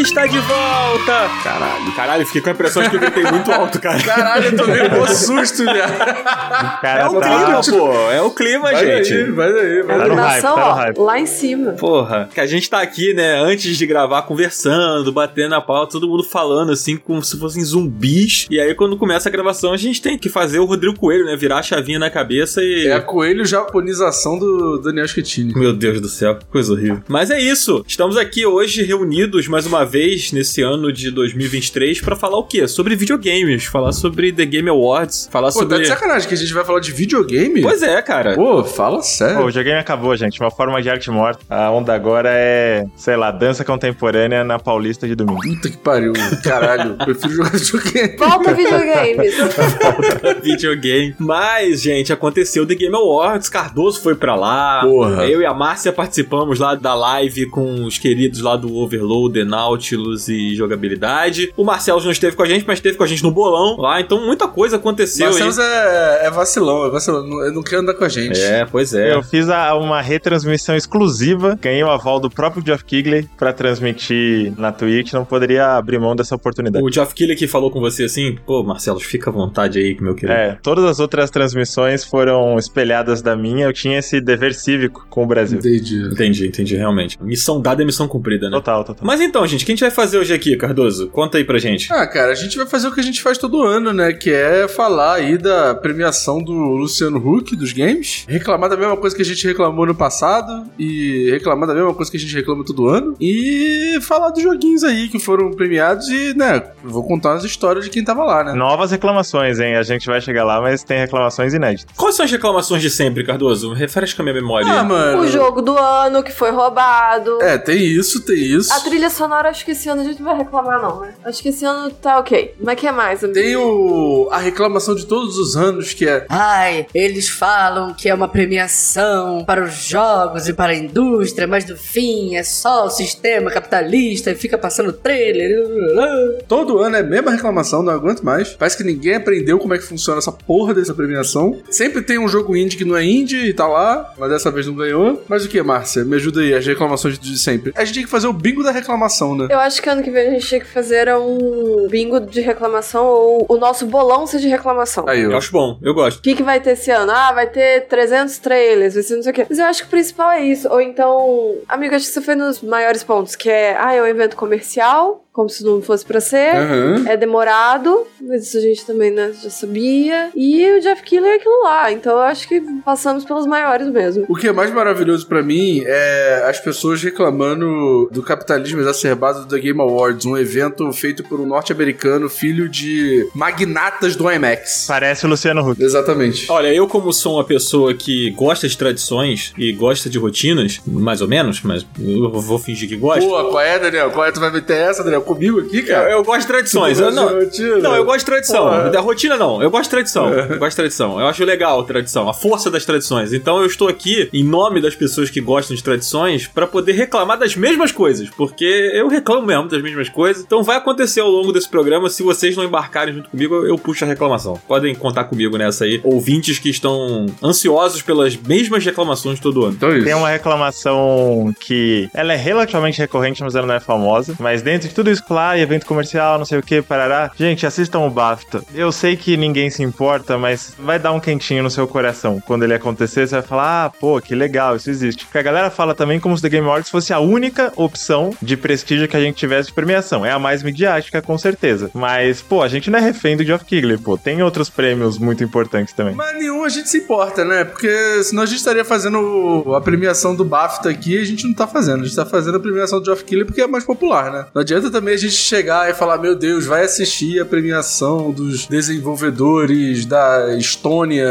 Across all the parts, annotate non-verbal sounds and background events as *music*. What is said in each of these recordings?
está de volta! Caralho, caralho, fiquei com a impressão de que eu gritei muito alto, cara. Caralho, eu tomei um *laughs* susto, velho. Cara, é o tá... clima, pô. É o clima, vai gente. Daí, vai daí, vai daí. A animação, tá ó, lá em cima. Porra, que a gente tá aqui, né, antes de gravar, conversando, batendo a pau, todo mundo falando assim, como se fossem zumbis. E aí, quando começa a gravação, a gente tem que fazer o Rodrigo Coelho, né? Virar a chavinha na cabeça e. É a coelho japonização do Daniel Schettini. Meu Deus do céu, que coisa horrível. Mas é isso. Estamos aqui hoje reunidos mais uma vez nesse ano de 2023 para falar o quê? Sobre videogames, falar sobre The Game Awards, falar Pô, sobre. Tá de sacanagem que a gente vai falar de videogame? Pois é, cara. Pô, fala sério. Pô, o videogame acabou, gente. Uma forma de arte morta. A onda agora é, sei lá, dança contemporânea na Paulista de domingo. Puta que pariu. Caralho, prefiro jogar videogame. Volta videogame. Volta *laughs* videogame. Mas, gente, aconteceu The Game Awards, Cardoso foi pra lá. Porra. Eu e a Márcia participamos lá da live com os queridos lá do Overload, Nautilus e jogabilidade. O Marcelo não esteve com a gente, mas esteve com a gente no bolão lá, então muita coisa aconteceu. Marcelo é, é vacilão, é vacilão. Ele não quer andar com a gente. É, pois é. Eu fiz a, uma retransmissão exclusiva, ganhei o aval do próprio Geoff Keighley pra transmitir na Twitch, não poderia abrir mão dessa oportunidade. O Geoff Keighley que falou com você assim, pô, Marcelo, fica à vontade aí, meu querido. É, todas as outras transmissões foram espelhadas da minha, eu tinha esse dever cívico com o Brasil. Entendi. Entendi, entendi, realmente. Missão dada é missão cumprida, né? Total, total. Mas então, gente, que a gente vai fazer hoje aqui, Cardoso? Conta aí pra gente. Ah, cara, a gente vai fazer o que a gente faz todo ano, né? Que é falar aí da premiação do Luciano Huck dos games, reclamar da mesma coisa que a gente reclamou no passado e reclamar da mesma coisa que a gente reclama todo ano e falar dos joguinhos aí que foram premiados e, né, vou contar as histórias de quem tava lá, né? Novas reclamações, hein? A gente vai chegar lá, mas tem reclamações inéditas. Quais são as reclamações de sempre, Cardoso? Refresca com a minha memória. Ah, mano. O jogo do ano que foi roubado. É, tem isso, tem isso. A trilha sonora, acho que esse ano a gente não vai reclamar, não, né? Acho que esse ano tá ok. Mas que é mais, amigo? Tem o... a reclamação de todos os anos que é. Ai, eles falam que é uma premiação para os jogos e para a indústria, mas no fim é só o sistema capitalista e fica passando trailer. Todo ano é a mesma reclamação, não aguento mais. Parece que ninguém aprendeu como é que funciona essa porra dessa premiação. Sempre tem um jogo indie que não é indie e tá lá, mas dessa vez não ganhou. Mas o que, Márcia? Me ajuda aí, as reclamações de sempre. A gente tem que fazer o bingo da reclamação, né? Eu acho que ano que vem a gente tinha que fazer um bingo de reclamação ou o nosso bolão seja de reclamação. Aí, eu acho bom, eu gosto. O que, que vai ter esse ano? Ah, vai ter 300 trailers, vai ser não sei o quê. Mas eu acho que o principal é isso. Ou então, amigo, acho que você foi nos maiores pontos, que é, ah, é um evento comercial, como se não fosse pra ser. Uhum. É demorado, mas isso a gente também né, já sabia. E o Jeff Killer é aquilo lá. Então eu acho que passamos pelos maiores mesmo. O que é mais maravilhoso para mim é as pessoas reclamando do capitalismo exacerbado do The Game Awards, um evento feito por um norte-americano, filho de magnatas do IMAX. Parece o Luciano Huck. Exatamente. Olha, eu como sou uma pessoa que gosta de tradições e gosta de rotinas, mais ou menos, mas eu vou fingir que gosto. Pô, qual é, Daniel? Qual é? Tu vai meter essa, Daniel? Comigo aqui, cara? Eu, eu gosto de tradições. Eu, não, não, eu gosto de tradição. Porra. Da rotina, não. Eu gosto de tradição. Eu gosto de tradição. Eu acho legal a tradição, a força das tradições. Então eu estou aqui, em nome das pessoas que gostam de tradições, para poder reclamar das mesmas coisas. Porque eu reclamo mesmo das mesmas coisas. Então vai acontecer ao longo desse programa. Se vocês não embarcarem junto comigo, eu, eu puxo a reclamação. Podem contar comigo nessa aí. Ouvintes que estão ansiosos pelas mesmas reclamações todo ano. Então é isso. Tem uma reclamação que ela é relativamente recorrente, mas ela não é famosa. Mas dentro de tudo isso, claro, evento comercial, não sei o que, parará. Gente, assistam o BAFTA. Eu sei que ninguém se importa, mas vai dar um quentinho no seu coração. Quando ele acontecer, você vai falar, ah, pô, que legal, isso existe. Porque a galera fala também como se The Game Awards fosse a única opção de prestígio que a gente tivesse de premiação. É a mais midiática, com certeza. Mas, pô, a gente não é refém do Geoff Keighley, pô. Tem outros prêmios muito importantes também. Mas nenhum a gente se importa, né? Porque senão a gente estaria fazendo a premiação do BAFTA aqui e a gente não tá fazendo. A gente tá fazendo a premiação do Geoff Keighley porque é mais popular, né? Não adianta também a gente chegar e falar, meu Deus, vai assistir a premiação dos desenvolvedores da Estônia.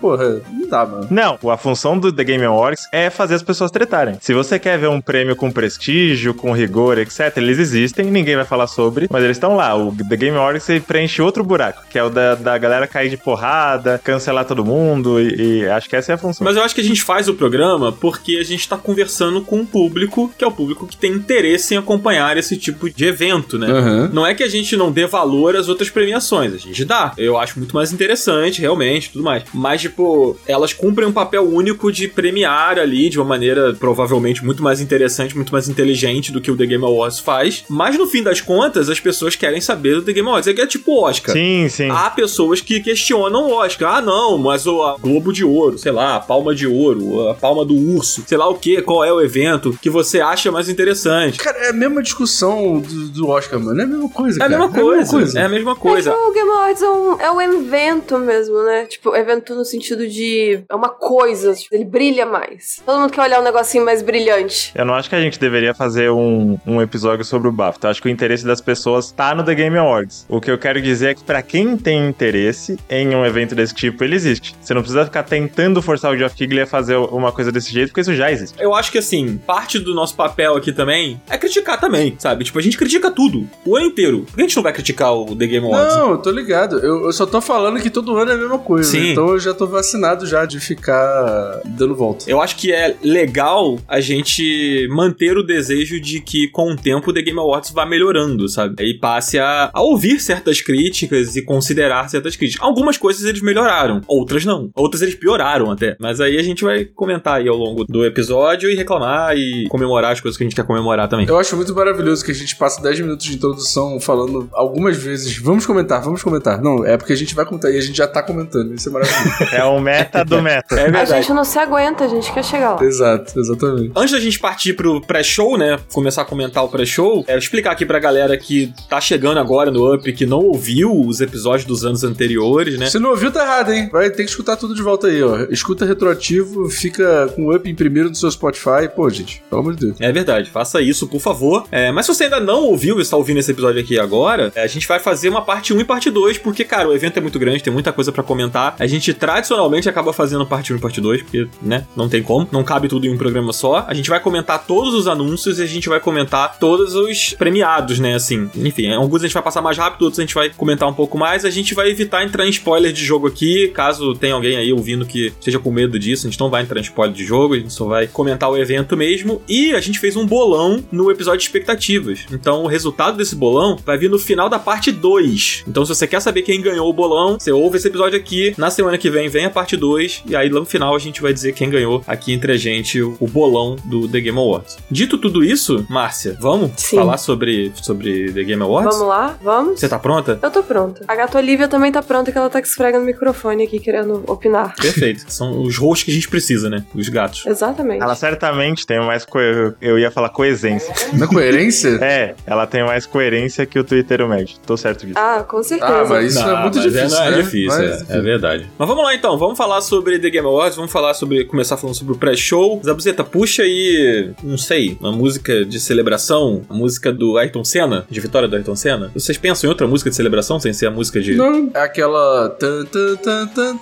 Porra, não dá, mano. Não, a função do The Game Awards é fazer as pessoas tretarem. Se você quer ver um prêmio com prestígio, com rigor, etc., eles existem, ninguém vai falar sobre, mas eles estão lá. O The Game Awards preenche outro buraco, que é o da, da galera cair de porrada, cancelar todo mundo, e, e acho que essa é a função. Mas eu acho que a gente faz o programa porque a gente tá conversando com um público, que é o público que tem interesse em acompanhar esse tipo de de evento, né? Aham. Não é que a gente não dê valor às outras premiações, a gente dá. Eu acho muito mais interessante, realmente, tudo mais. Mas, tipo, elas cumprem um papel único de premiar ali de uma maneira provavelmente muito mais interessante, muito mais inteligente do que o The Game Awards faz. Mas no fim das contas, as pessoas querem saber do The Game Awards. É que é tipo Oscar. Sim, sim. Há pessoas que questionam o Oscar. Ah, não, mas o Globo de Ouro, sei lá, a Palma de Ouro, a Palma do Urso, sei lá o que, qual é o evento que você acha mais interessante. Cara, é a mesma discussão do, do Oscar, mano. É a mesma coisa, É a mesma coisa, é a mesma coisa. É que o Game Awards é um, é um evento mesmo, né? Tipo, evento no sentido de. É uma coisa, tipo, ele brilha mais. Todo mundo quer olhar um negocinho mais brilhante. Eu não acho que a gente deveria fazer um, um episódio sobre o BAFTA. Eu acho que o interesse das pessoas tá no The Game Awards. O que eu quero dizer é que pra quem tem interesse em um evento desse tipo, ele existe. Você não precisa ficar tentando forçar o Geoff Keighley a fazer uma coisa desse jeito, porque isso já existe. Eu acho que assim, parte do nosso papel aqui também é criticar também, sabe? Tipo, a gente critica tudo, o ano inteiro. Por que a gente não vai criticar o The Game Awards? Não, eu tô ligado. Eu, eu só tô falando que todo ano é a mesma coisa. Sim. Então eu já tô vacinado já de ficar dando volta. Eu acho que é legal a gente manter o desejo de que com o tempo o The Game Awards vá melhorando, sabe? E passe a, a ouvir certas críticas e considerar certas críticas. Algumas coisas eles melhoraram, outras não. Outras eles pioraram até. Mas aí a gente vai comentar aí ao longo do episódio e reclamar e comemorar as coisas que a gente quer comemorar também. Eu acho muito maravilhoso que a gente passa 10 minutos de introdução falando algumas vezes, vamos comentar, vamos comentar. Não, é porque a gente vai comentar e a gente já tá comentando. Isso é maravilhoso. É o meta do meta. *laughs* É A verdade. gente não se aguenta, a gente quer chegar lá. Exato, exatamente. Antes da gente partir pro pré-show, né? Começar a comentar o pré-show, é explicar aqui pra galera que tá chegando agora no Up, que não ouviu os episódios dos anos anteriores, né? Se não ouviu, tá errado, hein? Vai ter que escutar tudo de volta aí, ó. Escuta retroativo, fica com o up em primeiro no seu Spotify. Pô, gente, pelo amor de Deus. É verdade, faça isso, por favor. É, mas se você ainda não ouviu e está ouvindo esse episódio aqui agora, é, a gente vai fazer uma parte 1 e parte 2, porque, cara, o evento é muito grande, tem muita coisa pra comentar. A gente tradicionalmente acaba fazendo parte 1 e parte 2, porque, né, não tem como, não cabe tudo em um programa só. A gente vai comentar todos os anúncios e a gente vai comentar todos os premiados, né, assim. Enfim, alguns a gente vai passar mais rápido, outros a gente vai comentar um pouco mais. A gente vai evitar entrar em spoiler de jogo aqui, caso tenha alguém aí ouvindo que esteja com medo disso, a gente não vai entrar em spoiler de jogo, a gente só vai comentar o evento mesmo. E a gente fez um bolão no episódio de expectativas. Então o resultado desse bolão vai vir no final da parte 2. Então se você quer saber quem ganhou o bolão, você ouve esse episódio aqui. Na semana que vem vem a parte 2. E aí lá no final a gente vai dizer quem ganhou aqui entre a gente o, o bolão do The Game Awards. Dito tudo isso, Márcia, vamos Sim. falar sobre, sobre The Game Awards? Vamos lá? Vamos? Você tá pronta? Eu tô pronta. A gata Olivia também tá pronta, que ela tá esfregando o microfone aqui, querendo opinar. Perfeito. São os hosts que a gente precisa, né? Os gatos. Exatamente. Ela certamente tem mais. Co... Eu ia falar coesência. Na coerência? É, ela tem mais coerência que o Twitter médio. Tô certo disso. Ah, com certeza. Ah, mas isso é muito mas difícil, É, não né? é difícil, Mas- é, é verdade. Mas vamos lá então, vamos falar sobre The Game Awards, vamos falar sobre. começar falando sobre o pré-show. Zabuzeta, puxa aí, não sei, uma música de celebração, a música do Ayrton Senna, de vitória do Ayrton Senna. Vocês pensam em outra música de celebração sem ser a música de. Não, é aquela. Tan, tan, tan, tan,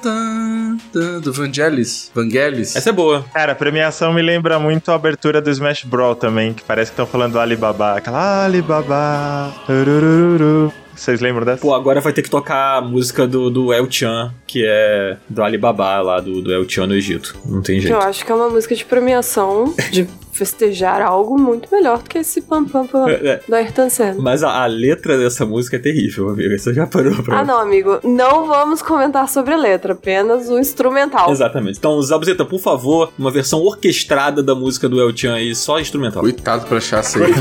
tan, do Vangelis. Vangelis. Essa é boa. Cara, a premiação me lembra muito a abertura do Smash Brawl também, que parece que estão falando do Alibaba. Aquela 알리바바, 르르르르. Vocês lembram dessa? Pô, agora vai ter que tocar a música do, do El Chan, que é do Alibaba lá, do, do El Chan no Egito. Não tem jeito. Eu acho que é uma música de premiação, de *laughs* festejar algo muito melhor do que esse pam pam pam É, é. do Ayrton Senna. Mas a, a letra dessa música é terrível, amigo. Você já parou pra Ah, não, amigo. Não vamos comentar sobre a letra, apenas o instrumental. Exatamente. Então, Zabuzeta, por favor, uma versão orquestrada da música do El Chan aí, só instrumental. Coitado pra achar isso *laughs* aí.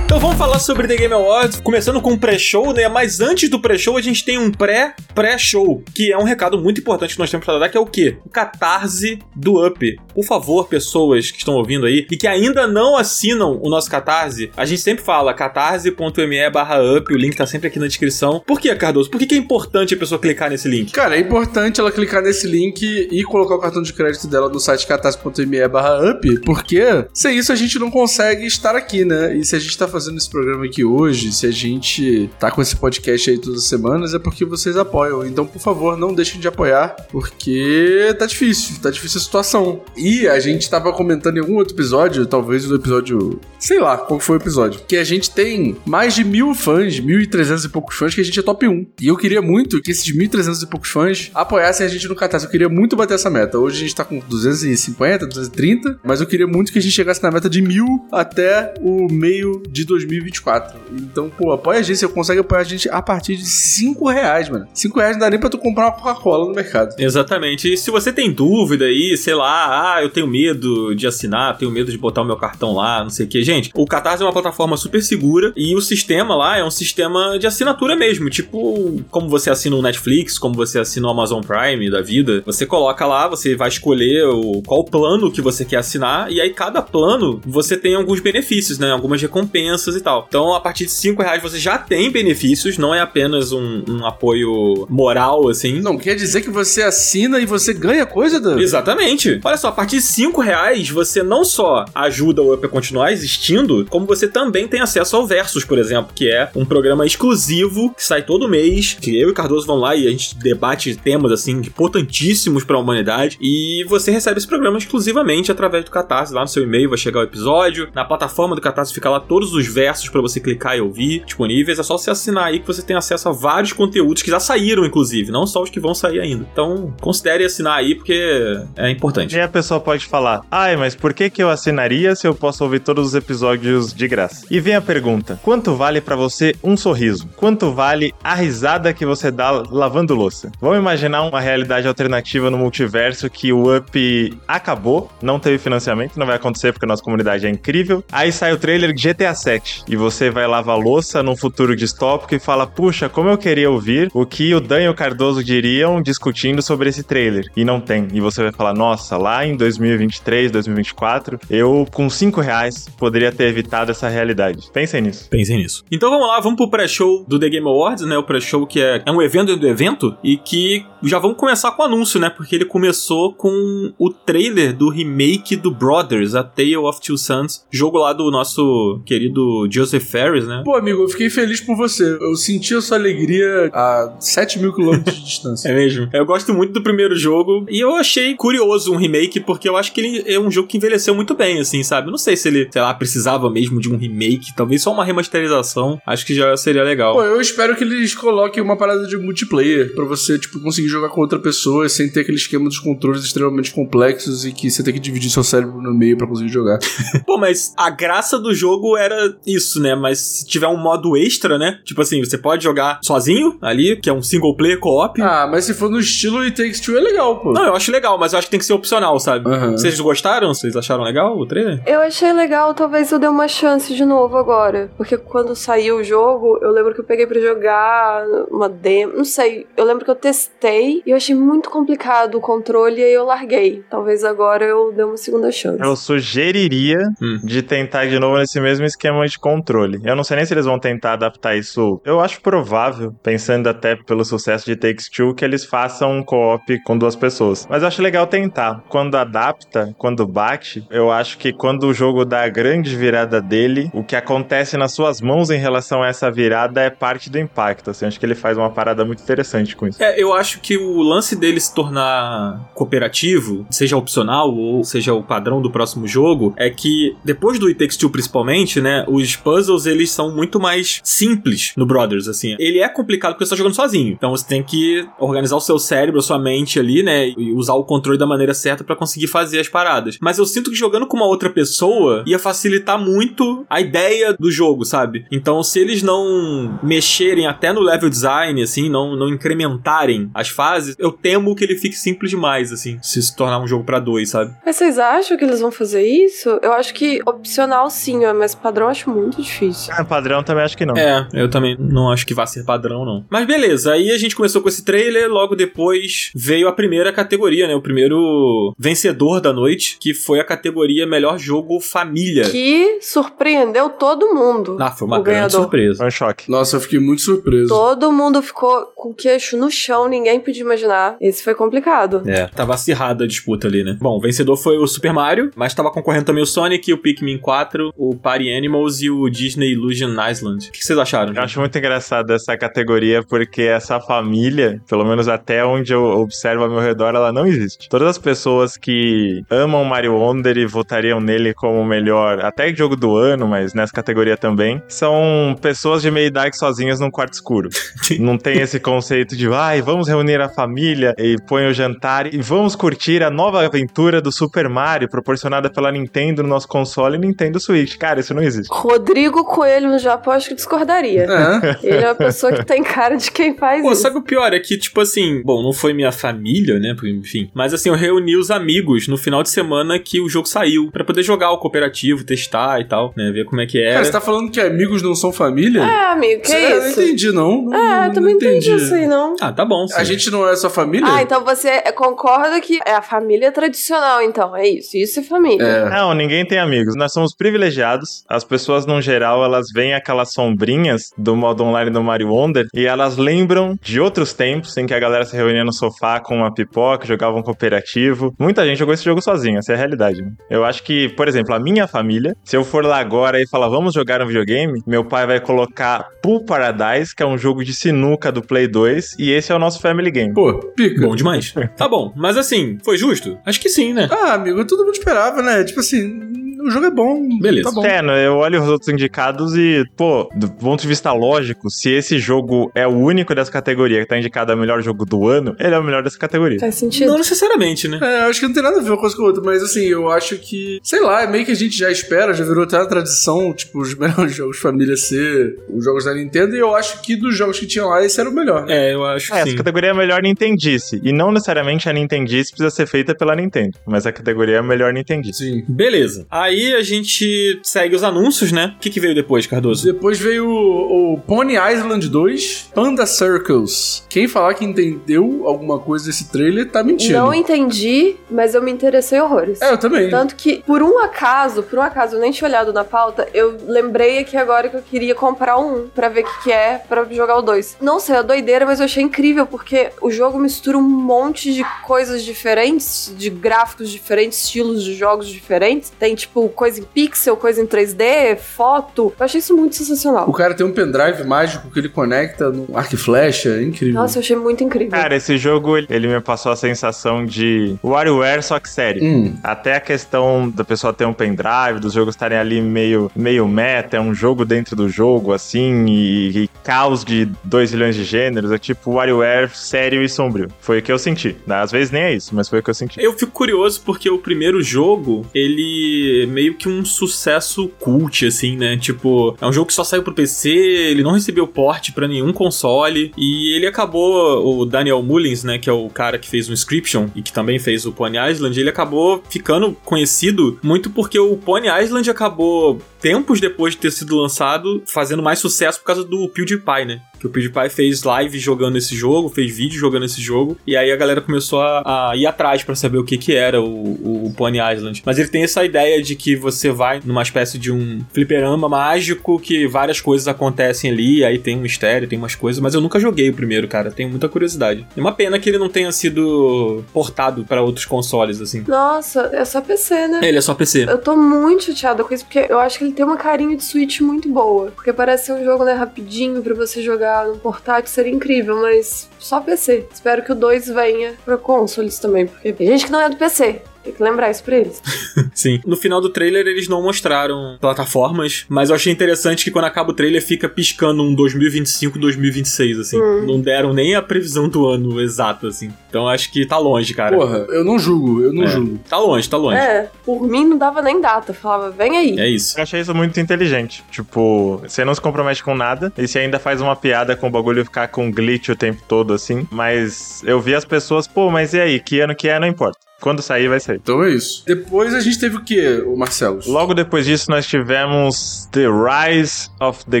Falar sobre The Game Awards, começando com o pré-show, né? Mas antes do pré-show, a gente tem um pré-pré-show, que é um recado muito importante que nós temos pra dar, que é o quê? O catarse do Up. Por favor, pessoas que estão ouvindo aí e que ainda não assinam o nosso catarse, a gente sempre fala catarse.me barra up, o link tá sempre aqui na descrição. Por que, Cardoso? Por que, que é importante a pessoa clicar nesse link? Cara, é importante ela clicar nesse link e colocar o cartão de crédito dela no site catarse.me barra up, porque sem isso a gente não consegue estar aqui, né? E se a gente tá fazendo esse programa programa aqui hoje, se a gente tá com esse podcast aí todas as semanas, é porque vocês apoiam. Então, por favor, não deixem de apoiar, porque tá difícil, tá difícil a situação. E a gente tava comentando em algum outro episódio, talvez no episódio. Sei lá qual foi o episódio. Que a gente tem mais de mil fãs, mil e trezentos e poucos fãs, que a gente é top 1. E eu queria muito que esses mil e trezentos e poucos fãs apoiassem a gente no Catarse. Eu queria muito bater essa meta. Hoje a gente tá com 250, 230, mas eu queria muito que a gente chegasse na meta de mil até o meio de 2024. Então, pô, apoia a gente. Você consegue apoiar a gente a partir de 5 reais, mano. 5 reais não dá nem pra tu comprar uma Coca-Cola no mercado. Exatamente. E se você tem dúvida aí, sei lá, ah, eu tenho medo de assinar, tenho medo de botar o meu cartão lá, não sei o que. Gente, o Catarse é uma plataforma super segura e o sistema lá é um sistema de assinatura mesmo. Tipo, como você assina o Netflix, como você assina o Amazon Prime da vida. Você coloca lá, você vai escolher o, qual plano que você quer assinar e aí cada plano você tem alguns benefícios, né? Algumas recompensas e tal. Então, a partir de 5 reais você já tem benefícios, não é apenas um, um apoio moral, assim. Não quer dizer que você assina e você ganha coisa, Dan? Exatamente. Olha só, a partir de 5 reais você não só ajuda o Up a continuar existindo, como você também tem acesso ao Versus, por exemplo, que é um programa exclusivo que sai todo mês, que eu e Cardoso vão lá e a gente debate temas assim importantíssimos para a humanidade e você recebe esse programa exclusivamente através do Catarse, lá no seu e-mail vai chegar o episódio, na plataforma do Catarse fica lá todos os versos para você clicar e ouvir disponíveis, é só você assinar aí que você tem acesso a vários conteúdos que já saíram inclusive, não só os que vão sair ainda. Então, considere assinar aí porque é importante. E a pessoa pode falar: "Ai, mas por que que eu assinaria se eu posso ouvir todos os episódios de graça?". E vem a pergunta: quanto vale para você um sorriso? Quanto vale a risada que você dá lavando louça? Vamos imaginar uma realidade alternativa no multiverso que o Up acabou, não teve financiamento, não vai acontecer porque a nossa comunidade é incrível. Aí sai o trailer de GTA 7 e você vai lavar louça num futuro distópico e fala: "Puxa, como eu queria ouvir o que o Dan e o Cardoso diriam discutindo sobre esse trailer". E não tem. E você vai falar: "Nossa, lá em 2023, 2024, eu com 5 reais poderia ter evitado essa realidade". Pensem nisso. Pensem nisso. Então vamos lá, vamos pro pré-show do The Game Awards, né? O pré-show que é, é um evento do evento e que já vamos começar com o anúncio, né? Porque ele começou com o trailer do remake do Brothers, A Tale of Two Sons, jogo lá do nosso querido Joseph Ferris, né? Pô, amigo, eu fiquei feliz por você. Eu senti a sua alegria a 7 mil quilômetros de distância. *laughs* É mesmo. Eu gosto muito do primeiro jogo e eu achei curioso um remake porque eu acho que ele é um jogo que envelheceu muito bem, assim, sabe? Eu não sei se ele, sei lá, precisava mesmo de um remake, talvez só uma remasterização. Acho que já seria legal. Pô, eu espero que eles coloquem uma parada de multiplayer pra você, tipo, conseguir jogar com outra pessoa sem ter aquele esquema dos controles extremamente complexos e que você tem que dividir seu cérebro no meio pra conseguir jogar. *laughs* Pô, mas a graça do jogo era isso, né? Mas se tiver um modo extra, né? Tipo assim, você pode jogar sozinho ali, que é um single player co-op. Ah, mas se for no estilo It Takes Two é legal, pô. Não, eu acho legal, mas eu acho que tem que ser opcional, sabe? Aham. Vocês gostaram? Vocês acharam legal o trailer? Eu achei legal, talvez eu dê uma chance de novo agora. Porque quando saiu o jogo, eu lembro que eu peguei pra jogar uma demo. Não sei, eu lembro que eu testei e eu achei muito complicado o controle e aí eu larguei. Talvez agora eu dê uma segunda chance. Eu sugeriria Hum. de tentar de novo nesse mesmo esquema de controle. Eu não sei nem se eles vão tentar adaptar isso. Eu acho provável, pensando até pelo sucesso de Takes Two, que eles façam um co-op com duas pessoas. Mas eu acho legal tentar. Quando adapta, quando bate, eu acho que quando o jogo dá a grande virada dele, o que acontece nas suas mãos em relação a essa virada é parte do impacto. Assim, acho que ele faz uma parada muito interessante com isso. É, eu acho que o lance dele se tornar cooperativo, seja opcional ou seja o padrão do próximo jogo, é que depois do It Takes Two principalmente, né, os puzzles eles são muito mais simples no Brothers, assim. Ele é complicado porque você tá jogando sozinho, então você tem que organizar o seu cérebro, a sua mente ali, né, e usar o controle da maneira certa pra conseguir fazer as paradas. Mas eu sinto que jogando com uma outra pessoa ia facilitar muito a ideia do jogo, sabe? Então se eles não mexerem até no level design, assim, não, não incrementarem as fases, eu temo que ele fique simples demais, assim, se se tornar um jogo pra dois, sabe? Mas vocês acham que eles vão fazer isso? Eu acho que opcional sim, mas padrão acho muito difícil. Ah, padrão também acho que não. É, eu também não acho que vai ser padrão, não. Mas beleza, aí a gente começou com esse trailer, logo depois veio a primeira categoria, né? O primeiro vencedor da noite, que foi a categoria Melhor Jogo Família. Que surpreendeu todo mundo. Ah, foi uma grande o ganhador. surpresa. Foi um choque. Nossa, eu fiquei muito surpreso. Todo mundo ficou com o queixo no chão, ninguém podia imaginar. Esse foi complicado. É, tava acirrada a disputa ali, né? Bom, o vencedor foi o Super Mario, mas tava concorrendo também o Sonic, o Pikmin 4, o Party Animals e o Disney Illusion Island. O que vocês acharam? Eu gente? acho muito engraçado essa categoria porque essa família, pelo menos até onde eu observo ao meu redor, ela não existe. Todas as pessoas que amam Mario Wonder e votariam nele como o melhor, até jogo do ano, mas nessa categoria também, são pessoas de meia idade sozinhas num quarto escuro. *laughs* não tem esse conceito de, ai, vamos reunir a família e põe o jantar e vamos curtir a nova aventura do Super Mario proporcionada pela Nintendo no nosso console Nintendo Switch. Cara, isso não existe. Rodrigo Coelho no Japão acho que discordaria. É. Ele é uma pessoa que tem cara de quem faz Pô, isso. sabe o pior? É que, tipo assim, bom, não foi minha família, né? Enfim. Mas assim, eu reuni os amigos no final de semana que o jogo saiu. Pra poder jogar o cooperativo, testar e tal, né? Ver como é que era. Cara, você tá falando que amigos não são família? É, amigo, que Você- Eu não isso? entendi, não. Não- É, não eu também entendi isso aí, não. Ah, tá bom. Sim. A gente não é sua família? Ah, então você concorda que é a família tradicional, então. É isso. Isso é família. É. Não, ninguém tem amigos. Nós somos privilegiados. As pessoas, no geral, elas veem aquelas sombrinhas do modo online do Mario Wonder e elas lembram de outros tempos em que a galera se reunia no sofá com uma pipoca, jogava um cooperativo. Muita gente jogou esse jogo sozinho, essa é a realidade. né? Eu acho que, por exemplo, a minha família, se eu for lá agora e falar vamos jogar um videogame, meu pai vai colocar Pool Paradise, que é um jogo de sinuca do Play 2, e esse é o nosso family game. Pô, pica. Bom demais. tá bom. Mas assim, foi justo? Acho que sim, né? Ah, amigo, todo mundo esperava, né? Tipo assim, o jogo é bom. Beleza. Tá bom. É, né, eu olho os outros indicados e, pô, do ponto de vista lógico, se esse jogo é o único dessa categoria que tá indicado a melhor jogo do ano, ele é o melhor dessa categoria. Faz sentido. Não necessariamente, né? É, eu acho que não tem nada a ver uma coisa com a outra, mas assim, eu acho que, sei lá, é meio que a gente já espera, já virou até uma tradição, tipo, os *laughs* melhores jogos de família ser os jogos da Nintendo, e eu acho que dos jogos que tinham lá, esse era o melhor. né? É, eu acho que É, essa sim. categoria é a melhor Nintendice. E não necessariamente a Nintendice precisa ser feita pela Nintendo. Mas a categoria é a melhor Nintendice. Sim. Beleza. Aí a gente segue os anúncios, né? O que, que veio depois, Cardoso? Depois veio o, o Pony Island 2, Panda Circles. Quem falar que entendeu alguma coisa desse trailer tá mentindo. Não entendi, mas eu me interessei horrores. É, eu também. Tanto que, por um acaso, por um acaso, eu nem tinha olhado na pauta, eu lembrei aqui agora que eu queria comprar um pra ver o que, que é pra jogar o 2. Não sei, é doideira, mas eu achei incrível, porque o jogo mistura um monte de coisas diferentes, de gráficos diferentes, estilos de jogos diferentes. Tem, tipo, coisa em pixel, coisa em 3D, foto. Eu achei isso muito sensacional. O cara tem um pendrive mágico que ele conecta no arco e flecha, é incrível. Nossa, eu achei muito incrível. Cara, esse jogo, ele- me passou a sensação de WarioWare, só que sério. Hum. Até a questão da pessoa ter um pendrive, dos jogos estarem ali meio, meio meta, é um jogo dentro do jogo, assim, e, e caos de 2 milhões de gêneros, é tipo WarioWare sério e sombrio. Foi o que eu senti. Às vezes nem é isso, mas foi o que eu senti. Eu fico curioso porque o primeiro jogo, ele meio que um sucesso cult, assim, né? Tipo, é um jogo que só saiu pro PC, ele não recebeu porte pra nenhum console, e ele acabou, o Daniel Mullins, né, que é o cara que fez o Inscription e que também fez o Pony Island, ele acabou ficando conhecido muito porque o Pony Island acabou, tempos depois de ter sido lançado, fazendo mais sucesso por causa do PewDiePie, né? Que o PewDiePie fez live jogando esse jogo, fez vídeo jogando esse jogo, e aí a galera começou a, a ir atrás pra saber o que que era o, o Pony Island. Mas ele tem essa ideia de que você vai numa espécie de um fliperama mágico, que várias coisas acontecem ali, aí tem um mistério, tem umas coisas, mas eu nunca joguei o primeiro, cara, tenho muita curiosidade. É uma pena que ele não tenha sido portado pra outros consoles, assim. Nossa, é só PC, né? Ele é só PC. Eu tô muito chateada com isso, porque eu acho que ele tem uma carinha de Switch muito boa. Porque parece ser um jogo, né, rapidinho pra você jogar no portátil, seria incrível, mas só PC. Espero que o 2 venha pra consoles também, porque tem gente que não é do PC. Tem que lembrar isso pra eles. *laughs* Sim. No final do trailer eles não mostraram plataformas, mas eu achei interessante que quando acaba o trailer fica piscando um 2025, 2026, assim. Não deram nem a previsão do ano exato, assim. Então acho que tá longe, cara. Porra, eu não julgo, eu não É. julgo. Tá longe, tá longe. É, por mim não dava nem data. Falava, vem aí. É isso. Eu achei isso muito inteligente. Tipo, você não se compromete com nada e você ainda faz uma piada com o bagulho ficar com glitch o tempo todo, assim. Mas eu vi as pessoas, pô, mas e aí? Que ano que é? Não importa. Quando sair, vai sair. Então é isso. Depois a gente teve o quê, o Marcelo? Logo depois disso, nós tivemos The Rise of the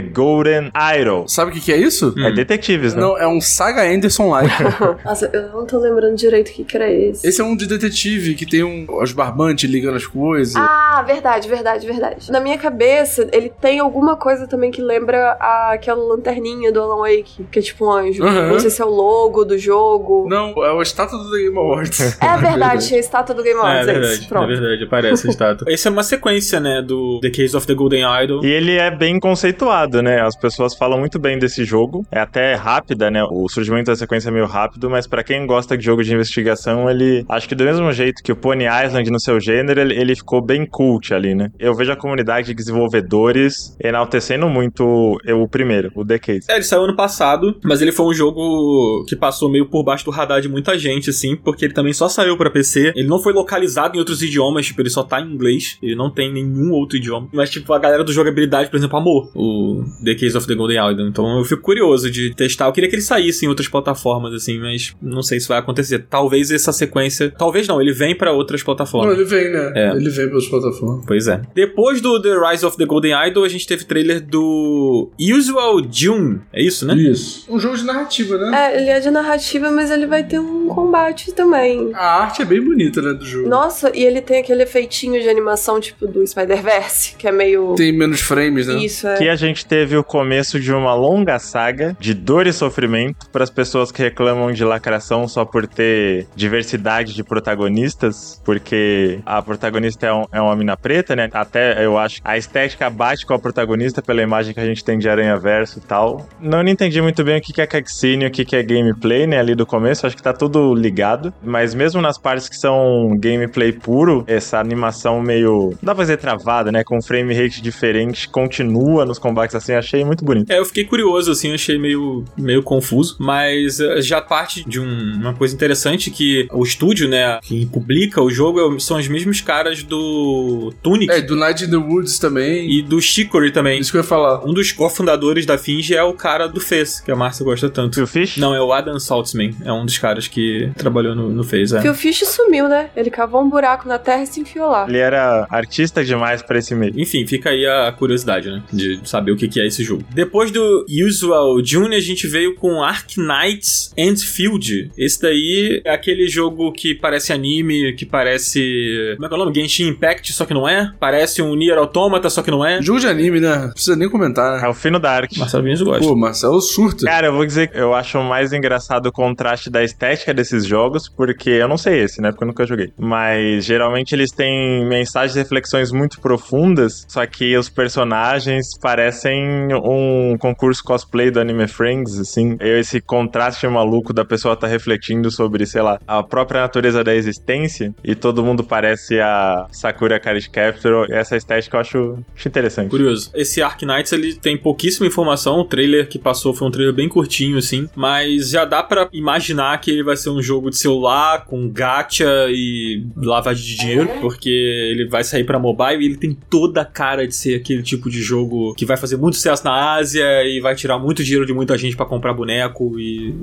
Golden Idol. Sabe o que, que é isso? É detetives, né? Não, é um Saga Anderson like. *laughs* Nossa, eu não tô lembrando direito o que, que era esse. Esse é um de detetive que tem um, os barbantes ligando as coisas. Ah, verdade, verdade, verdade. Na minha cabeça, ele tem alguma coisa também que lembra a- aquela lanterninha do Alan Wake, que é tipo um anjo. Aham. Não sei se é o logo do jogo. Não, é o estátua do The Game Awards. É verdade, tinha a estátua do Game É, Awards. É, verdade, isso. Pronto. é verdade, aparece a estátua. *laughs* Esse é uma sequência, né, do The Case of the Golden Idol. E ele é bem conceituado, né? As pessoas falam muito bem desse jogo. É até rápida, né? O surgimento da sequência é meio rápido, mas pra quem gosta de jogo de investigação, ele acho que do mesmo jeito que o Pony Island no seu gênero, ele, ele ficou bem cult ali, né? Eu vejo a comunidade de desenvolvedores enaltecendo muito o primeiro, o The Case. É, ele saiu ano passado, mas ele foi um jogo que passou meio por baixo do radar de muita gente, assim, porque ele também só saiu pra PC. Ele não foi localizado em outros idiomas, tipo, ele só tá em inglês. Ele não tem nenhum outro idioma. Mas, tipo, a galera do jogabilidade, por exemplo, amou o The Case of the Golden Idol. Então eu fico curioso de testar. Eu queria que ele saísse em outras plataformas, assim, mas não sei se vai acontecer. Talvez essa sequência. Talvez não, ele vem pra outras Não, plataformas. ele vem, né? É. Ele vem pelas plataformas. Pois é. Depois do The Rise of the Golden Idol, a gente teve trailer do Usual June. É isso, né? Isso. Um jogo de narrativa, né? É, ele é de narrativa, mas ele vai ter um combate também. A arte é bem bonita, né, do jogo. Nossa, e ele tem aquele efeitinho de animação tipo do Spider-Verse, que é meio. Tem menos frames, né? Isso, é. Aqui a gente teve o começo de uma longa saga de dor e sofrimento para as pessoas que reclamam de lacração só por ter diversidade de protagonistas, porque a protagonista é, um- é uma mina preta, né? Até eu acho a estética bate com a protagonista pela imagem que a gente tem de Aranha Verso e tal. Não entendi muito bem o que que é cutscene e o que que é gameplay, né? Ali do começo, acho que tá tudo ligado. Mas mesmo nas partes que são gameplay puro, essa animação meio. Não dá pra dizer travada, né? Com frame rate diferente, continua nos combates assim, achei muito bonito. É, eu fiquei curioso, assim, achei meio, meio confuso, mas eh, já parte de um- uma coisa interessante que o estúdio, né, que publica o jogo é- são os mesmos caras do Tunic É, do Night in the Woods também. e do Chicory também. Isso que eu ia falar. Um dos cofundadores da Finge é o cara do Fez, que a Márcia gosta tanto. Phil Fish? Não, é o Adam Saltzman, é um dos caras que trabalhou no, no Fez, é. Phil Fish sumiu, né? Ele cavou um buraco na terra e se enfiou lá. Ele era artista demais pra esse meio. Enfim, fica aí a curiosidade, né? De saber o que é esse jogo. Depois do Usual June, a gente veio com Ark Knights Field. Esse daí é aquele jogo que parece anime, que parece. Como é que é o nome? Genshin Impact, só que não é. Parece um Nier Automata, só que não é. Jogo de anime, né? Não precisa nem comentar, É o fino da arte. Marcelo Vinhos gosta. Pô, Marcelo surta. Cara, eu vou dizer que eu acho mais engraçado o contraste da estética desses jogos, porque eu não sei esse, né? Porque eu nunca joguei. Mas geralmente eles têm mensagens e reflexões muito profundas, só que os personagens parecem um concurso cosplay do Anime Friends, assim. Esse contraste maluco da pessoa tá refletindo sobre, sei lá, a própria natureza da existência e todo mundo parece a Sakura Card Captor. Essa estética eu acho, acho interessante. Curioso. Esse Ark Knights, ele tem pouquíssima informação. O trailer que passou foi um trailer bem curtinho, assim. Mas já dá pra imaginar que ele vai ser um jogo de celular, com gacha e lavagem de dinheiro. Porque ele vai sair pra mobile e ele tem toda a cara de ser aquele tipo de jogo que vai fazer muito sucesso na Ásia e vai tirar muito dinheiro de muita gente pra comprar boneco. E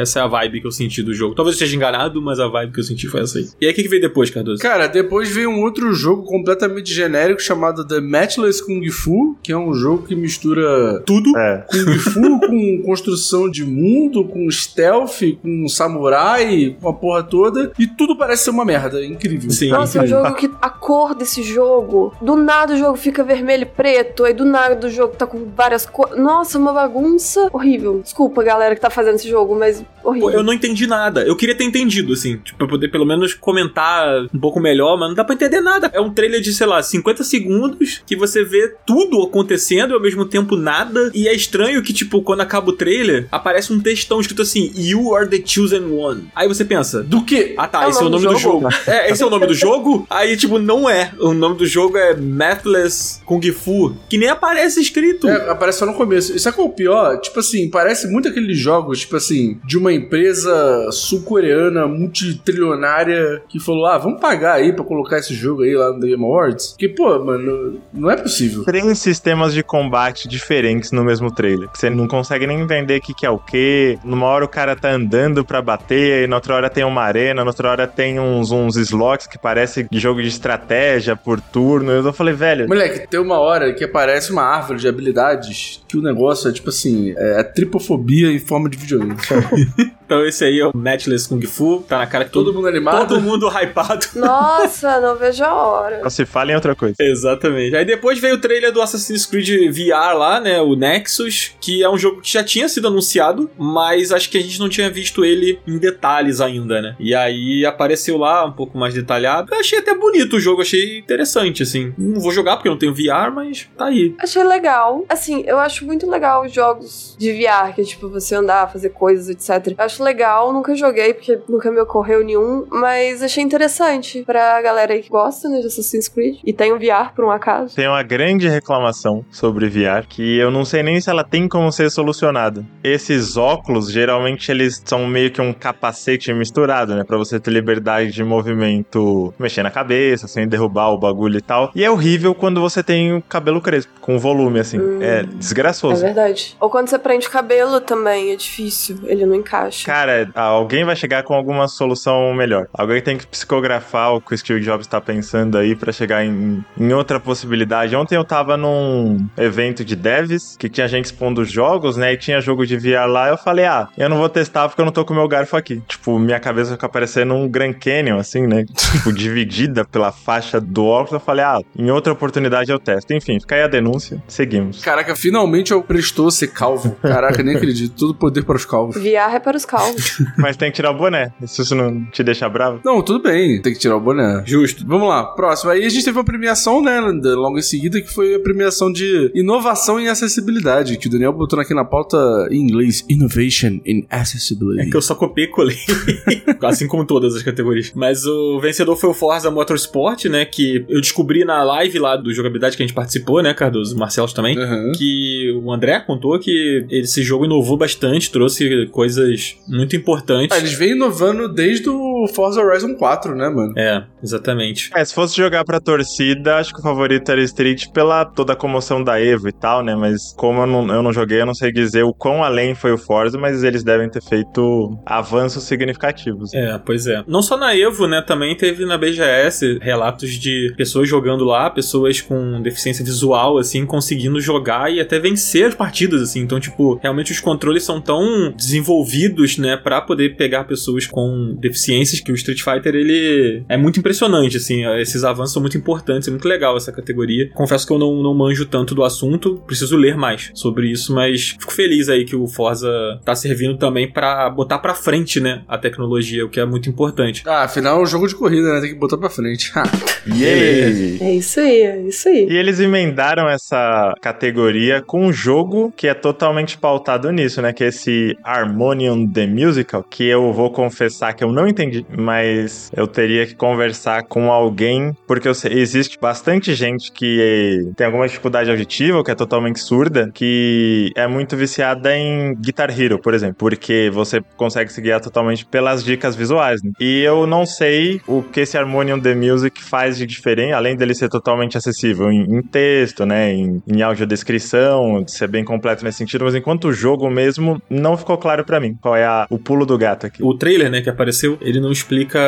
essa é a vibe que eu senti do jogo. Talvez eu esteja enganado, mas a vibe que eu senti foi essa aí. E aí, o que, que veio depois, Cardoso? Cara, depois veio um outro jogo completamente genérico chamado The Matchless Kung Fu, que é um jogo que mistura Tudo. É. Kung Fu *laughs* com construção de mundo, com stealth, com samurai, com a porra toda, e tudo parece ser uma merda. Incrível. Sim. Nossa, é um jogo que a cor desse jogo, do nada o jogo fica vermelho e preto, aí do nada o jogo tá com várias cores. Nossa, uma bagunça horrível. Desculpa, galera que tá fazendo esse jogo, mas horrível. Pô, eu não entendi nada. Eu queria ter entendido, assim, tipo, pra poder pelo menos comentar um pouco melhor, mas não dá pra entender nada. É um trailer de, sei lá, 50 segundos que você vê tudo acontecendo e ao mesmo tempo nada. E é estranho que, tipo, quando acaba o trailer, aparece um textão escrito assim: You are the chosen one. Aí você pensa. Do que? Ah tá, É esse é o nome nome do do jogo. *laughs* É, esse é o nome do jogo? Aí, tipo, não é. O nome do jogo é Mathless Kung Fu, que nem aparece escrito. É, aparece só no começo. E sabe qual é o pior? Tipo assim, parece muito aqueles jogos, tipo assim, de uma empresa sul-coreana multitrilionária que falou: ah, vamos pagar aí pra colocar esse jogo aí lá no The Game Awards? Que, pô, mano, não é possível. Três sistemas de combate diferentes no mesmo trailer. Que você não consegue nem entender o que, que é o que. Numa hora o cara tá andando pra bater, e na outra hora tem uma arena, na outra hora tem uns, uns slots que parece jogo de estratégia por turno. Eu falei, velho. Moleque, tem uma hora que aparece uma árvore de habilidades que o negócio é tipo assim: é, é tripofobia em forma de videogame. *laughs* Então esse aí é o Matchless Kung Fu, tá na cara que Todo mundo animado. Todo mundo hypado. *laughs* Nossa, não vejo a hora. Só se fala em outra coisa. Exatamente. Aí depois veio o trailer do Assassin's Creed VR lá, né? O Nexus, que é um jogo que já tinha sido anunciado, mas acho que a gente não tinha visto ele em detalhes ainda, né? E aí apareceu lá um pouco mais detalhado. Eu achei até bonito o jogo, achei interessante, assim. Não vou jogar porque eu não tenho VR, mas tá aí. Achei legal. Assim, eu acho muito legal os jogos de VR, que é tipo você andar, fazer coisas, etc. Eu acho legal, nunca joguei porque nunca me ocorreu nenhum, mas achei interessante pra galera aí que gosta né, de Assassin's Creed e tem o VR por um acaso. Tem uma grande reclamação sobre VR que eu não sei nem se ela tem como ser solucionada. Esses óculos, geralmente, eles são meio que um capacete misturado, né? Pra você ter liberdade de movimento, mexer na cabeça, sem derrubar o bagulho e tal. E é horrível quando você tem o cabelo crespo, com volume, assim. É É desgraçoso. verdade. Ou quando você prende o cabelo também, é difícil. Ele não encaixa. Cara, alguém vai chegar com alguma solução melhor. Alguém tem que psicografar o que o Steve Jobs tá pensando aí pra chegar em, em outra possibilidade. Ontem eu tava num evento de devs que tinha gente expondo jogos, né? E tinha jogo de VR lá. Eu falei, ah, eu não vou testar porque eu não tô com o meu garfo aqui. Tipo, minha cabeça fica parecendo um Grand Canyon, assim, né? *laughs* Tipo, dividida pela faixa do óculos. Eu falei, ah, em outra oportunidade eu testo. Enfim, fica aí a denúncia. Seguimos. Caraca, finalmente eu prestou ser calvo. Caraca, nem acredito. Tudo poder para os calvos. VR é para os calvos. *laughs* Mas tem que tirar o boné. Se isso não te deixa bravo. Não, tudo bem. Tem que tirar o boné. Justo. Vamos lá, próximo. Aí a gente teve uma premiação, né, logo em seguida, que foi a premiação de inovação em acessibilidade, que o Daniel botou aqui na pauta em inglês. Innovation in Accessibility. É que eu só copiei e colei. *laughs* assim como todas as categorias. Mas o vencedor foi o Forza Motorsport, né? Que eu descobri na live lá do jogabilidade que a gente participou, né, Cardoso? O Marcelo também. Uhum. Que o André contou que esse jogo inovou bastante, trouxe coisas muito importantes. Ah, eles vêm inovando desde o Forza Horizon 4, né, mano? É, exatamente. É, se fosse jogar pra torcida, acho que o favorito era Street pela toda a comoção da Evo e tal, né? Mas como eu não, eu não joguei, eu não sei dizer o quão além foi o Forza, mas eles devem ter feito avanços significativos. É, pois é. Não só na Evo, né? Também teve na BGS relatos de pessoas jogando lá, pessoas com deficiência visual, assim, conseguindo jogar e até vencer as partidas, assim. Então, tipo, realmente os controles são tão desenvolvidos, né, pra poder pegar pessoas com deficiências que o Street Fighter, ele é muito impressionante, assim. Esses avanços são muito importantes, é muito legal essa categoria. Confesso que eu não, não manjo tanto do assunto, preciso ler mais sobre isso, mas fico feliz aí que o Forza tá servindo também pra botar pra frente, né, a tecnologia, o que é muito importante. Ah, afinal é um jogo de corrida, né? Tem que botar pra frente. *laughs* Yay! É isso aí, é isso aí. E eles emendaram essa categoria com um jogo que é totalmente pautado nisso, né? Que é esse Harmonium The Musical, que eu vou confessar que eu não entendi, mas eu teria que conversar com alguém, porque sei, existe bastante gente que tem alguma dificuldade auditiva, que é totalmente surda, que é muito viciada em Guitar Hero, por exemplo, porque você consegue se guiar totalmente pelas dicas visuais, né? E eu não sei o que esse Harmonium The Music faz de diferente, além dele ser totalmente acessível em, em texto, né, em, em audiodescrição, de ser bem completo nesse sentido, mas enquanto o jogo mesmo não ficou claro pra mim qual é a- o pulo do gato aqui. O trailer, né, que apareceu, ele não explica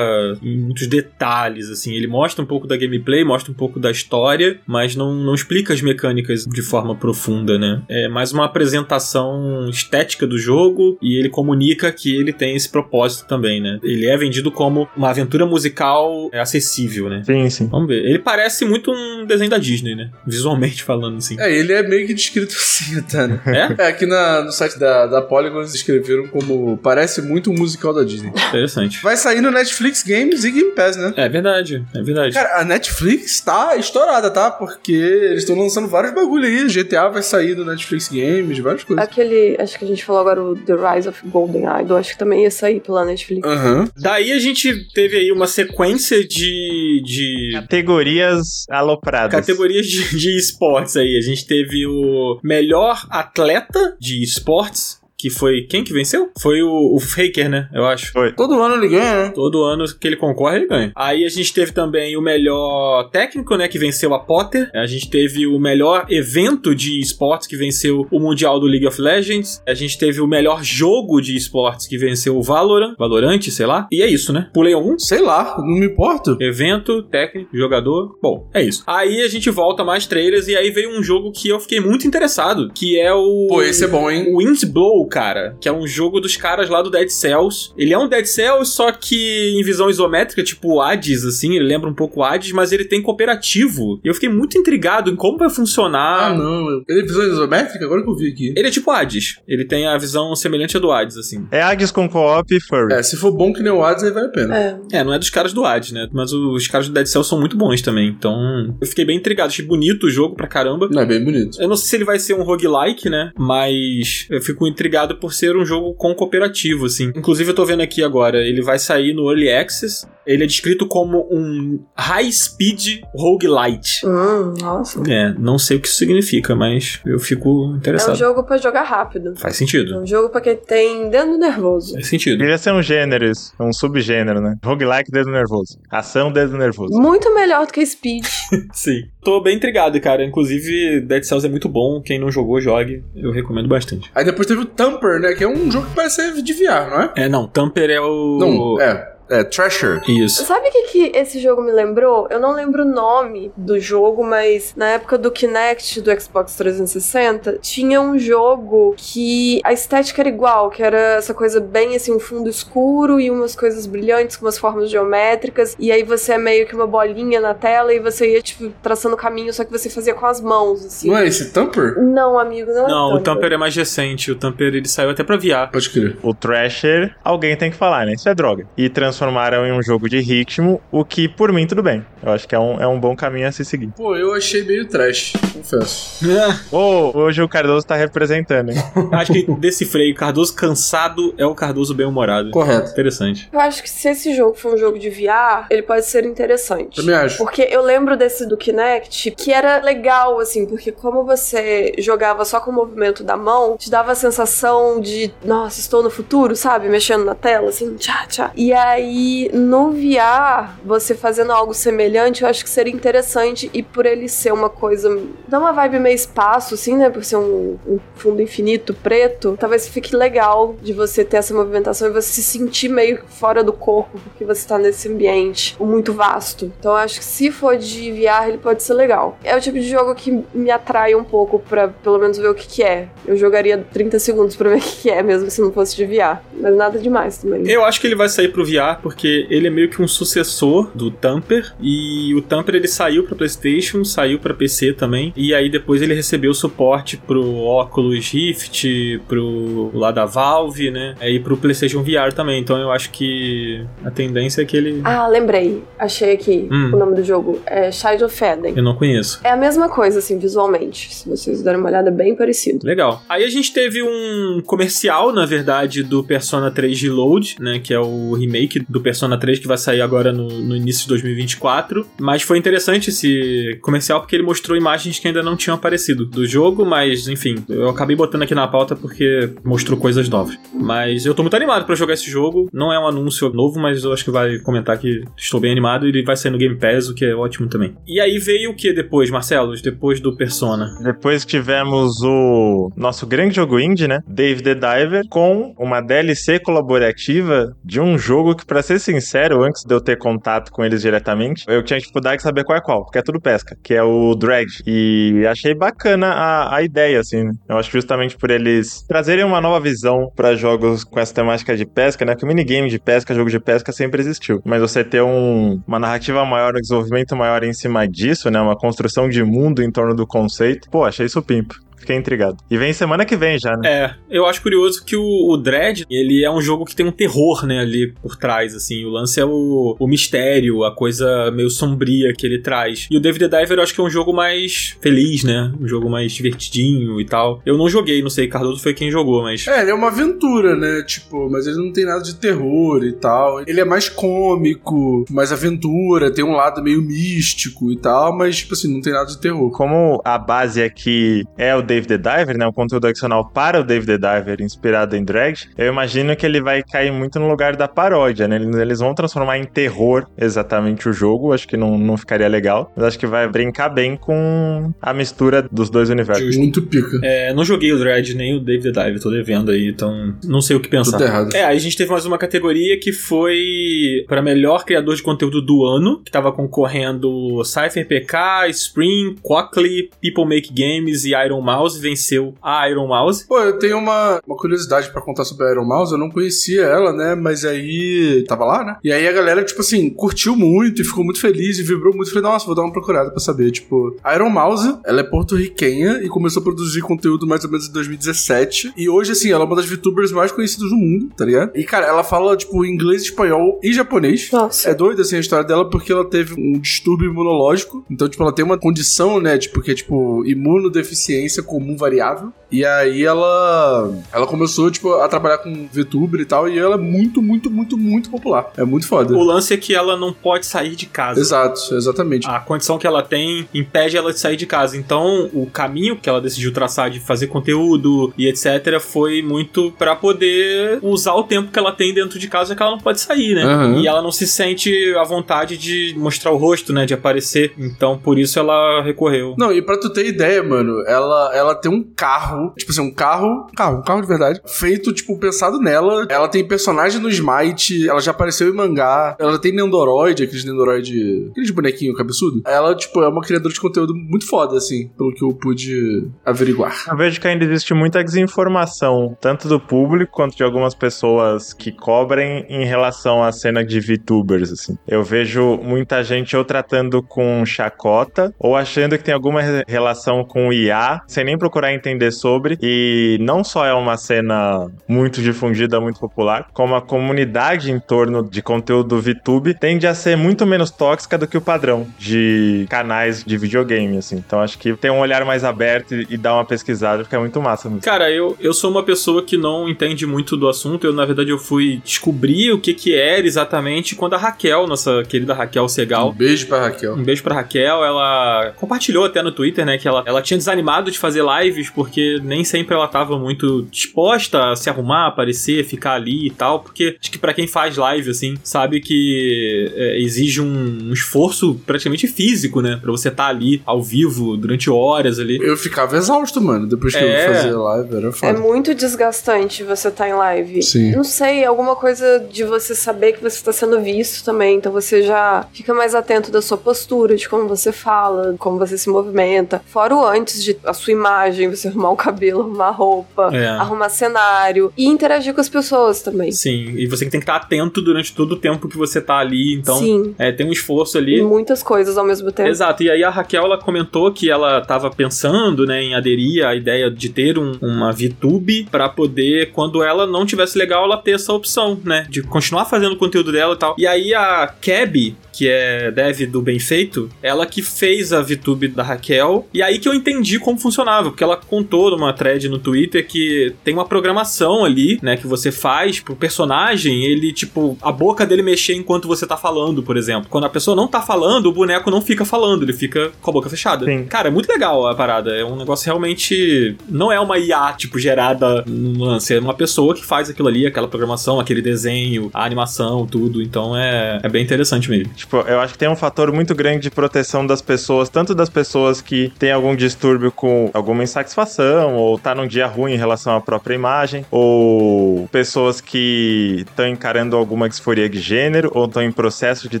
muitos detalhes, assim. Ele mostra um pouco da gameplay, mostra um pouco da história, mas não, não explica as mecânicas de forma profunda, né? É mais uma apresentação estética do jogo e ele comunica que ele tem esse propósito também, né? Ele é vendido como uma aventura musical acessível, né? Sim, sim. Vamos ver. Ele parece muito um desenho da Disney, né? Visualmente falando, assim. É, ele é meio que descrito *laughs* assim, até, né? É? É, aqui na- no site da, da Polygon eles escreveram como parece muito um musical da Disney. Interessante. Vai sair no Netflix Games e Game Pass, né? É verdade, é verdade. Cara, a Netflix tá estourada, tá? Porque eles estão lançando vários bagulho aí. GTA vai sair do Netflix Games, várias coisas. Aquele, acho que a gente falou agora o The Rise of Golden Idol, acho que também ia sair pela Netflix. Aham. Daí a gente teve aí uma sequência de, de Categorias alopradas. categorias de, de esportes aí. A gente teve o melhor atleta de esportes. Que foi. Quem que venceu? Foi o, o Faker, né? Eu acho. Foi. Todo ano ele ganha, né? Todo ano que ele concorre, ele ganha. Aí a gente teve também o melhor técnico, né? Que venceu a Potter. A gente teve o melhor evento de esportes, que venceu o Mundial do League of Legends. A gente teve o melhor jogo de esportes, que venceu o Valorant. Valorant, sei lá. E é isso, né? Pulei algum? Sei lá, não me importo. Evento, técnico, jogador. Bom, é isso. Aí a gente volta mais trailers e aí veio um jogo que eu fiquei muito interessado, que é o. Pô, esse é bom, hein? O Windsblow, cara, que é um jogo dos caras lá do Dead Cells. Ele é um Dead Cells, só que em visão isométrica, tipo Hades, assim, ele lembra um pouco Hades, mas ele tem cooperativo. E eu fiquei muito intrigado em como vai funcionar. Ah, não. Ele é visão isométrica? Agora que eu vi aqui. Ele é tipo Hades. Ele tem a visão semelhante à do Hades, assim. É Hades com co-op e furry. É, se for bom que nem o Hades, aí vale a pena. É. É, não é dos caras do Hades, né? Mas os caras do Dead Cells são muito bons também. Então, eu fiquei bem intrigado. Achei bonito o jogo pra caramba. Não, é bem bonito. Eu não sei se ele vai ser um roguelike, né? Mas eu fico intrigado por ser um jogo com cooperativo, assim. Inclusive, eu tô vendo aqui agora, ele vai sair no Early Access. Ele é descrito como um high speed roguelite. Hum, nossa. É, não sei o que isso significa, mas eu fico É interessado. um jogo pra jogar rápido. Faz É sentido. um jogo pra quem tem dedo nervoso. Faz sentido. Deveria ser um gênero isso, um subgênero, né? Roguelike, dedo nervoso. Ação, dedo nervoso. Muito melhor do que Speed. *laughs* Sim. Tô bem intrigado, cara. Inclusive, Dead Cells é muito bom. Quem não jogou, jogue. Eu recomendo bastante. Aí depois teve o Tamper, né? Que é um jogo que parece ser de VR, não é? É, não. Tamper é o. Não, é. É, Treasure. Isso. Sabe o que, que esse jogo me lembrou? Eu não lembro o nome do jogo, mas na época do Kinect do Xbox 360, tinha um jogo que a estética era igual, que era essa coisa bem assim, um fundo escuro e umas coisas brilhantes com umas formas geométricas, e aí você é meio que uma bolinha na tela e você ia, tipo, traçando caminho, só que você fazia com as mãos, assim. Não é esse Tamper? Não, amigo, não é Não, o Tamper. É mais recente. O Tamper ele saiu até pra VR. Pode crer. O Thrasher, alguém tem que falar, né? Isso é droga. E transformaram em um jogo de ritmo, o que por mim tudo bem. Eu acho que é um, é um bom caminho a se seguir. Pô, eu achei meio trash, confesso. *laughs* Ô, hoje o Cardoso tá representando, hein? Acho que decifrei. Cardoso cansado é o Cardoso bem-humorado. Correto. Interessante. Eu acho que se esse jogo for um jogo de VR, ele pode ser interessante. Também acho. Porque eu lembro desse do Kinect, que era legal, assim, porque como você jogava só com o movimento da mão, te dava a sensação de, nossa, estou no futuro, sabe? Mexendo na tela, assim, tchá, tchá. E aí, no VR, você fazendo algo semelhante, eu acho que seria interessante. E por ele ser uma coisa. dá uma vibe meio espaço, assim, né? Por ser um, um fundo infinito preto, talvez fique legal de você ter essa movimentação e você se sentir meio fora do corpo, porque você tá nesse ambiente muito vasto. Então eu acho que se for de VR, ele pode ser legal. É o tipo de jogo que me atrai um pouco pra pelo menos ver o que, que é. Eu jogaria 30 segundos pra ver o que, que é, mesmo se não fosse de VR. Mas nada demais também. Eu acho que ele vai sair pro VR porque ele é meio que um sucessor do Tamper e o Tamper ele saiu para PlayStation, saiu para PC também e aí depois ele recebeu suporte pro Oculus Rift, pro lá da Valve, né? E pro PlayStation VR também. Então eu acho que a tendência é que ele Ah, lembrei. Achei aqui Hum. o nome do jogo. É Child of Eden. eu não conheço. É a mesma coisa, assim, visualmente. Se vocês derem uma olhada, é bem parecido. Legal. Aí a gente teve um comercial, na verdade, do Persona 3 Reload, né? Que é o remake do Persona 3 que vai sair agora no, no início de 2024. Mas foi interessante esse comercial porque ele mostrou imagens que ainda não tinham aparecido do jogo, mas enfim, eu acabei botando aqui na pauta porque mostrou coisas novas. Mas eu tô muito animado pra jogar esse jogo. Não é um anúncio novo, mas eu acho que vai comentar que estou bem animado e ele vai sair no Game Pass, o que é ótimo também. E aí veio o que depois, Marcelo? Depois do Persona? Depois tivemos o nosso grande jogo indie, né? Dave the Diver, com uma DLC colaborativa de um jogo que, pra ser sincero, antes de eu ter contato com eles diretamente, eu tinha dificuldade de saber qual é qual, porque é tudo pesca, que é o Drag. E achei bacana a, a ideia, assim. né? Eu acho que justamente por eles trazerem uma nova visão pra jogos com essa temática de pesca, né? Que o minigame de pesca, jogo de pesca sempre existiu. Mas você ter um- uma narrativa maior, um desenvolvimento maior em cima disso, né? Uma construção de mundo em torno do conceito. Pô, achei isso pimpo. Fiquei intrigado. E vem semana que vem já, né? É, eu acho curioso que o, o Dread, ele é um jogo que tem um terror, né, ali por trás, assim. O lance é o, o mistério, a coisa meio sombria que ele traz. E o David the Diver eu acho que é um jogo mais feliz, né? Um jogo mais divertidinho e tal. Eu não joguei, não sei, Cardoso foi quem jogou, mas... É, ele é uma aventura, né? Tipo, mas ele não tem nada de terror e tal. Ele é mais cômico, mais aventura, tem um lado meio místico e tal, mas, tipo assim, não tem nada de terror. Como a base aqui é o Dave the Diver, né? Um conteúdo adicional para o Dave the Diver, inspirado em drag, eu imagino que ele vai cair muito no lugar da paródia, né? Eles, vão transformar em terror exatamente o jogo, acho que não, não ficaria legal, mas acho que vai brincar bem com a mistura dos dois universos. Muito pica. É, não joguei o Dread nem o Dave the Dive, tô devendo aí, então não sei o que pensar. Tudo errado. É, aí a gente teve mais uma categoria que foi para melhor criador de conteúdo do ano, que tava concorrendo Cypher PK, Spring, Quackly, People Make Games e Iron Mouse, venceu a Iron Mouse. Pô, eu tenho uma, uma curiosidade pra contar sobre a Iron Mouse. Eu não conhecia ela, né? Mas aí. Tava lá, né? E aí a galera, tipo assim, curtiu muito e ficou muito feliz e vibrou muito. Falei, nossa, vou dar uma procurada pra saber. Tipo, a Iron Mouse, ela é porto-riquenha e começou a produzir conteúdo mais ou menos em 2017. E hoje, assim, ela é uma das VTubers mais conhecidas do mundo, tá ligado? E, cara, ela fala, tipo, inglês, espanhol e japonês. Nossa. É doido, assim, a história dela porque ela teve um distúrbio imunológico. Então, tipo, ela tem uma condição, né, tipo, que é, tipo, imunodeficiência comum variável. E aí ela ela começou, tipo, a trabalhar com VTuber e tal, e ela é muito, muito, muito, muito popular. É muito foda. O lance é que ela não pode sair de casa. Exato, exatamente. A condição que ela tem impede ela de sair de casa. Então, o caminho que ela decidiu traçar de fazer conteúdo e etc. foi muito pra poder usar o tempo que ela tem dentro de casa, que ela não pode sair, né? Aham. E ela não se sente à vontade de mostrar o rosto, né? De aparecer. Então, por isso ela recorreu. Não, e pra tu ter ideia, mano, ela, ela tem um carro, tipo assim, um carro, carro, um carro de verdade, feito, tipo, pensado nela. Ela tem personagem no Smite, ela já apareceu em mangá, ela tem Nendoroid, aqueles Nendoroid, aqueles bonequinho cabeçudo. Ela, tipo, é uma criadora de conteúdo muito foda, assim, pelo que eu pude averiguar. Eu vejo que ainda existe muita desinformação, tanto do público quanto de algumas pessoas que cobrem em relação à cena de VTubers, assim. Eu vejo muita gente ou tratando com chacota, ou achando que tem alguma re- relação com IA, sem nem procurar entender sobre, e não só é uma cena muito difundida, muito popular, como a comunidade em torno de conteúdo VTube tende a ser muito menos tóxica do que o padrão de canais de videogame, assim. Então acho que tem um olhar mais aberto e, e dar uma pesquisada, porque é muito massa mesmo. Cara, eu, eu sou uma pessoa que não entende muito do assunto. Eu, na verdade, eu fui descobrir o que que era exatamente quando a Raquel, nossa querida Raquel Segal, Um beijo pra Raquel. Um beijo pra Raquel, ela compartilhou até no Twitter, né, que ela, ela tinha desanimado de fazer lives porque nem sempre ela tava muito disposta a se arrumar, aparecer, ficar ali e tal, porque acho que pra quem faz live, assim, sabe que é, exige um, um esforço praticamente físico, né, pra você estar ali ao vivo durante horas ali. Eu ficava exausto, mano, depois que É. eu fazia live, era É foda. muito desgastante você tá em live. Sim. Não sei, alguma coisa de você saber que você tá sendo visto também. Então você já fica mais atento da sua postura, de como você fala, como você se movimenta. Fora o antes de a sua imagem, você arrumar o cabelo, arrumar a roupa, É. arrumar cenário e interagir com as pessoas também. Sim, e você tem que estar atento durante todo o tempo que você tá ali, então Sim. é, tem um esforço ali. E muitas coisas ao mesmo tempo. Exato, e aí a Raquel ela comentou que ela tava pensando, né, em aderir à ideia de ter um- uma VTube pra poder, quando ela não tivesse legal, ela ter essa opção, né, de continuar fazendo o conteúdo dela e tal. E aí a Keb, que é dev do Bem Feito, ela que fez a VTube da Raquel, e aí que eu entendi como funcionava, porque ela contou numa thread no Twitter que tem uma programação ali, né, que você faz pro personagem, ele, tipo, a boca dele mexer enquanto você tá falando, por exemplo. Quando a pessoa não tá falando, o boneco não fica falando, ele fica com a boca fechada. Sim. Cara, é muito legal a parada, é um negócio realmente... Não é uma IA, tipo, gerada no lance, é uma pessoa que faz aquilo ali, aquela programação, aquele desenho, a animação, tudo, então é, é bem interessante mesmo. Tipo, eu acho que tem um fator muito grande de proteção das pessoas, tanto das pessoas que têm algum distúrbio com alguma insatisfação, ou tá num dia ruim em relação à própria imagem, ou pessoas que estão encarando alguma disforia de gênero, ou estão em processo de